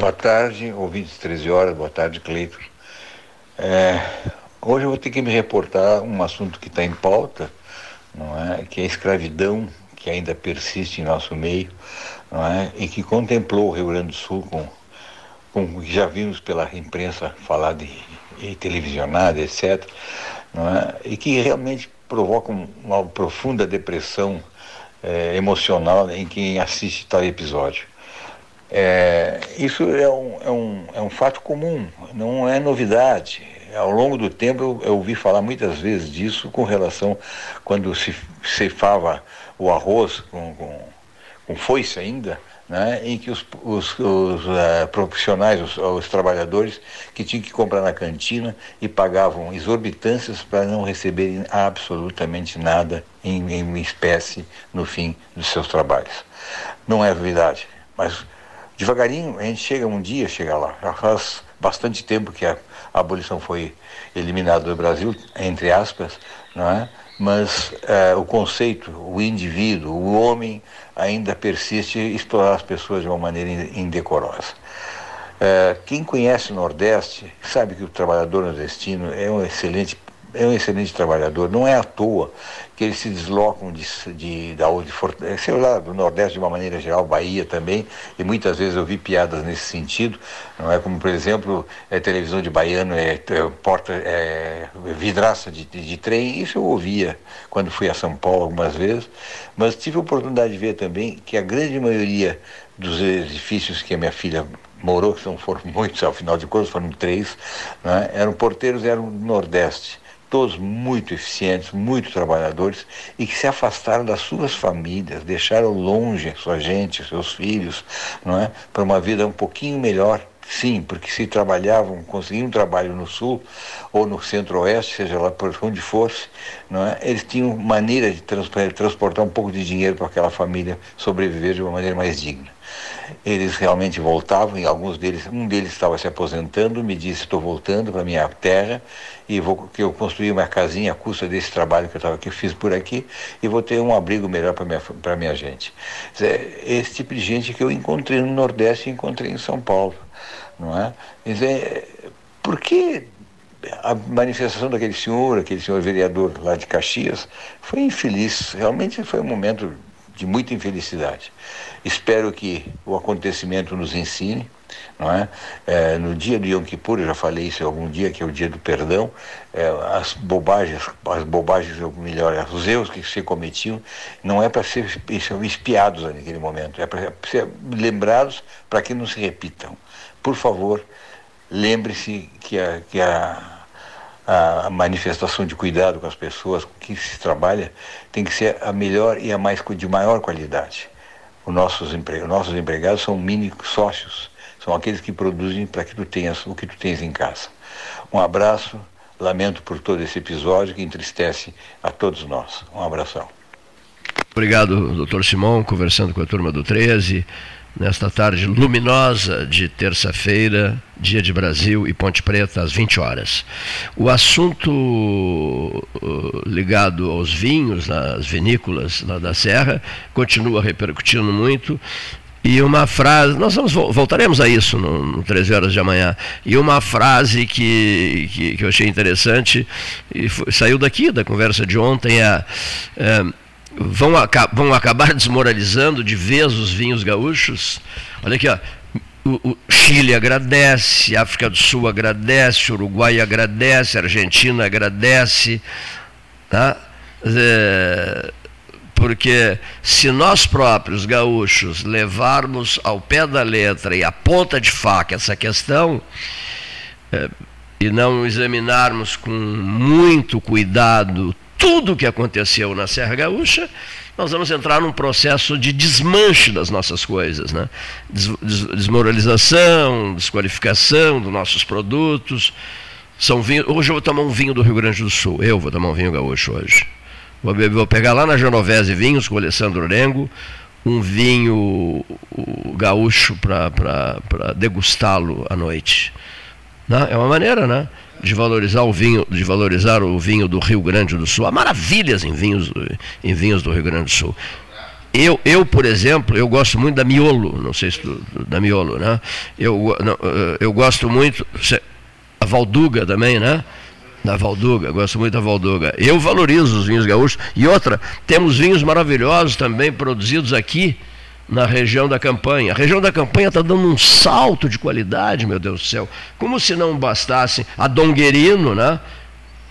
Boa tarde, ouvintes 13 horas, boa tarde, Cleiton. É, hoje eu vou ter que me reportar um assunto que está em pauta, não é? que é a escravidão que ainda persiste em nosso meio, não é? e que contemplou o Rio Grande do Sul com, com já vimos pela imprensa falar de e televisionada, etc é? e que realmente provocam uma profunda depressão é, emocional em quem assiste tal episódio. É, isso é um, é, um, é um fato comum, não é novidade. Ao longo do tempo eu, eu ouvi falar muitas vezes disso com relação quando se ceifava o arroz com, com, com foice ainda, né, em que os, os, os uh, profissionais, os, os, trabalhadores, que tinham que comprar na cantina e pagavam exorbitâncias para não receberem absolutamente nada em, em espécie no fim dos seus trabalhos. Não é verdade, mas devagarinho a gente chega um dia, chega lá. Já faz bastante tempo que a, a abolição foi eliminada do Brasil, entre aspas, não é? Mas uh, o conceito, o indivíduo, o homem ainda persiste explorar as pessoas de uma maneira indecorosa. Uh, quem conhece o Nordeste sabe que o trabalhador nordestino é um excelente é um excelente trabalhador. Não é à toa que eles se deslocam de, de, da, de, sei lá, do Nordeste de uma maneira geral, Bahia também, e muitas vezes eu vi piadas nesse sentido, não é? Como, por exemplo, é, televisão de baiano é, é porta, é, vidraça de, de, de, trem, isso eu ouvia quando fui a São Paulo algumas vezes, mas tive a oportunidade de ver também que a grande maioria dos edifícios que a minha filha morou, que não foram muitos, ao final de contas foram três, né, eram porteiros, eram do Nordeste todos muito eficientes, muito trabalhadores e que se afastaram das suas famílias, deixaram longe sua gente, seus filhos, não é, para uma vida um pouquinho melhor. Sim, porque se trabalhavam, conseguiam um trabalho no sul ou no centro-oeste, seja lá por onde fosse, não é? eles tinham maneira de transportar um pouco de dinheiro para aquela família sobreviver de uma maneira mais digna. Eles realmente voltavam e alguns deles, um deles estava se aposentando, me disse estou voltando para minha terra e vou que eu construí uma casinha à custa desse trabalho que eu estava que eu fiz por aqui e vou ter um abrigo melhor para minha para minha gente. Esse tipo de gente que eu encontrei no Nordeste e encontrei em São Paulo, não é? Dizer, por que a manifestação daquele senhor, aquele senhor vereador lá de Caxias, foi infeliz. Realmente foi um momento de muita infelicidade. Espero que o acontecimento nos ensine. Não é? é? no dia do Yom Kippur, eu já falei isso algum dia, que é o dia do perdão, é, as bobagens, as bobagens, ou melhor, os erros que se cometiam, não é para ser espiados naquele momento, é para ser lembrados para que não se repitam. Por favor, lembre-se que a, que a a manifestação de cuidado com as pessoas com que se trabalha tem que ser a melhor e a mais de maior qualidade. Os nossos, empre, nossos empregados são mini sócios, são aqueles que produzem para que tu tenhas o que tu tens em casa. Um abraço, lamento por todo esse episódio que entristece a todos nós. Um abração. Obrigado, doutor Simão, conversando com a turma do 13 nesta tarde luminosa de terça-feira, dia de Brasil e Ponte Preta, às 20 horas. O assunto uh, ligado aos vinhos, nas vinícolas lá da Serra, continua repercutindo muito. E uma frase, nós vamos, voltaremos a isso no, no 13 horas de amanhã. E uma frase que, que, que eu achei interessante, e foi, saiu daqui, da conversa de ontem, é, é vão, vão acabar desmoralizando de vez os vinhos gaúchos. Olha aqui, ó. O, o Chile agradece, África do Sul agradece, Uruguai agradece, Argentina agradece, tá? É, porque se nós próprios gaúchos levarmos ao pé da letra e à ponta de faca essa questão, é, e não examinarmos com muito cuidado tudo o que aconteceu na Serra Gaúcha, nós vamos entrar num processo de desmanche das nossas coisas, né? Des desmoralização, desqualificação dos nossos produtos. São vinho... Hoje eu vou tomar um vinho do Rio Grande do Sul. Eu vou tomar um vinho gaúcho hoje. Vou, vou pegar lá na Genovese Vinhos com o Alessandro Orengo um vinho gaúcho para degustá-lo à noite. Né? É uma maneira, né? De valorizar o vinho, de valorizar o vinho do Rio Grande do Sul. Há maravilhas em vinhos, em vinhos do Rio Grande do Sul. Eu, eu, por exemplo, eu gosto muito da Miolo, não sei se da Miolo, né? Eu, não, eh, eu gosto muito, a Valduga também, né? Da Valduga, gosto muito da Valduga. Eu valorizo os vinhos gaúchos. E outra, temos vinhos maravilhosos também produzidos aqui, na região da campanha. A região da campanha está dando um salto de qualidade, meu Deus do céu. Como se não bastasse a Donguerino, né?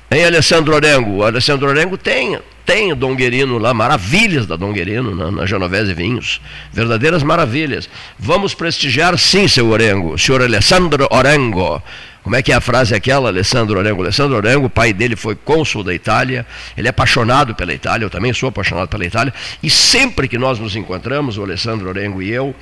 Em Alessandro Orengo. O Alessandro Orengo tem, tem Donguerino lá, maravilhas da Donguerino na, na Genovese Vinhos. Verdadeiras maravilhas. Vamos prestigiar sim, seu Orengo, senhor Alessandro Orengo. Como é que é a frase aquela, Alessandro Orengo? Alessandro Orengo, o pai dele foi cônsul da Itália, ele é apaixonado pela Itália, eu também sou apaixonado pela Itália, e sempre que nós nos encontramos, o Alessandro Orengo e eu,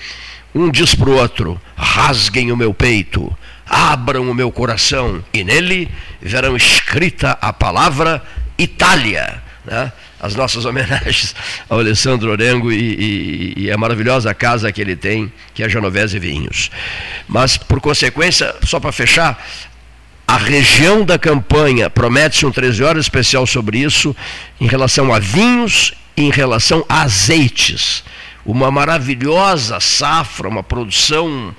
um diz para o outro: rasguem o meu peito, abram o meu coração, e nele verão escrita a palavra Itália. Né? as nossas homenagens ao Alessandro Orengo e, e, e, a maravilhosa casa que ele tem, que é Genovese Vinhos. Mas, por consequência, só para fechar, a região da campanha promete-se um 13 horas especial sobre isso, em relação a vinhos e em relação a azeites. Uma maravilhosa safra, uma produção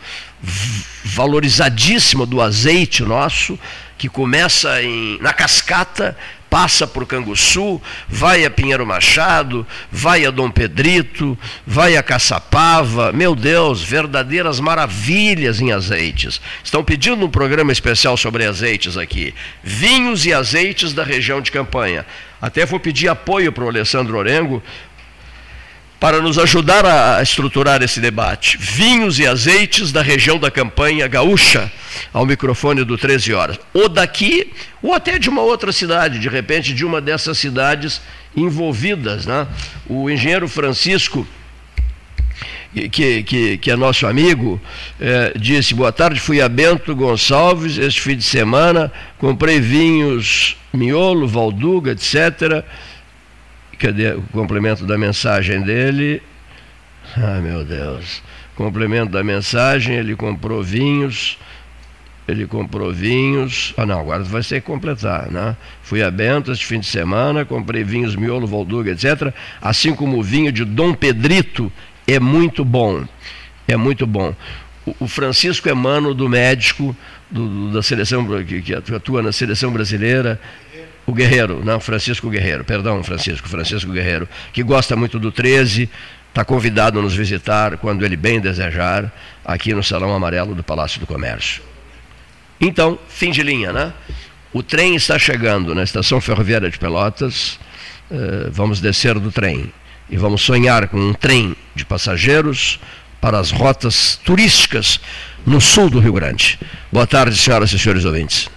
valorizadíssima do azeite nosso, que começa em, na Cascata, passa por Canguçu, vai a Pinheiro Machado, vai a Dom Pedrito, vai a Caçapava. Meu Deus, verdadeiras maravilhas em azeites. Estão pedindo um programa especial sobre azeites aqui. Vinhos e azeites da região de campanha. Até vou pedir apoio para o Alessandro Orengo para nos ajudar a estruturar esse debate. Vinhos e azeites da região da campanha gaúcha, ao microfone do 13 horas. Ou daqui, ou até de uma outra cidade, de repente de uma dessas cidades envolvidas. Né? O engenheiro Francisco. Que, que, que é nosso amigo, é, disse: Boa tarde, fui a Bento Gonçalves este fim de semana, comprei vinhos miolo, valduga, etc O complemento da mensagem dele? Ai meu Deus. Complemento da mensagem, ele comprou vinhos. Ele comprou vinhos. Ah, não, agora vai ser completar, né? Fui a Bento este fim de semana, comprei vinhos miolo, volduga, etc. Assim como o vinho de Dom Pedrito é muito bom. É muito bom. O, Francisco Emano, do médico do, da seleção que, que atua na seleção brasileira, o Guerreiro, não, Francisco Guerreiro, perdão, Francisco, Francisco Guerreiro, que gosta muito do 13, está convidado a nos visitar quando ele bem desejar, aqui no Salão Amarelo do Palácio do Comércio. Então, fim de linha, né? O trem está chegando na estação ferroviária de Pelotas, uh, vamos descer do trem e vamos sonhar com um trem de passageiros para as rotas turísticas no sul do Rio Grande. Boa tarde, senhoras e senhores ouvintes.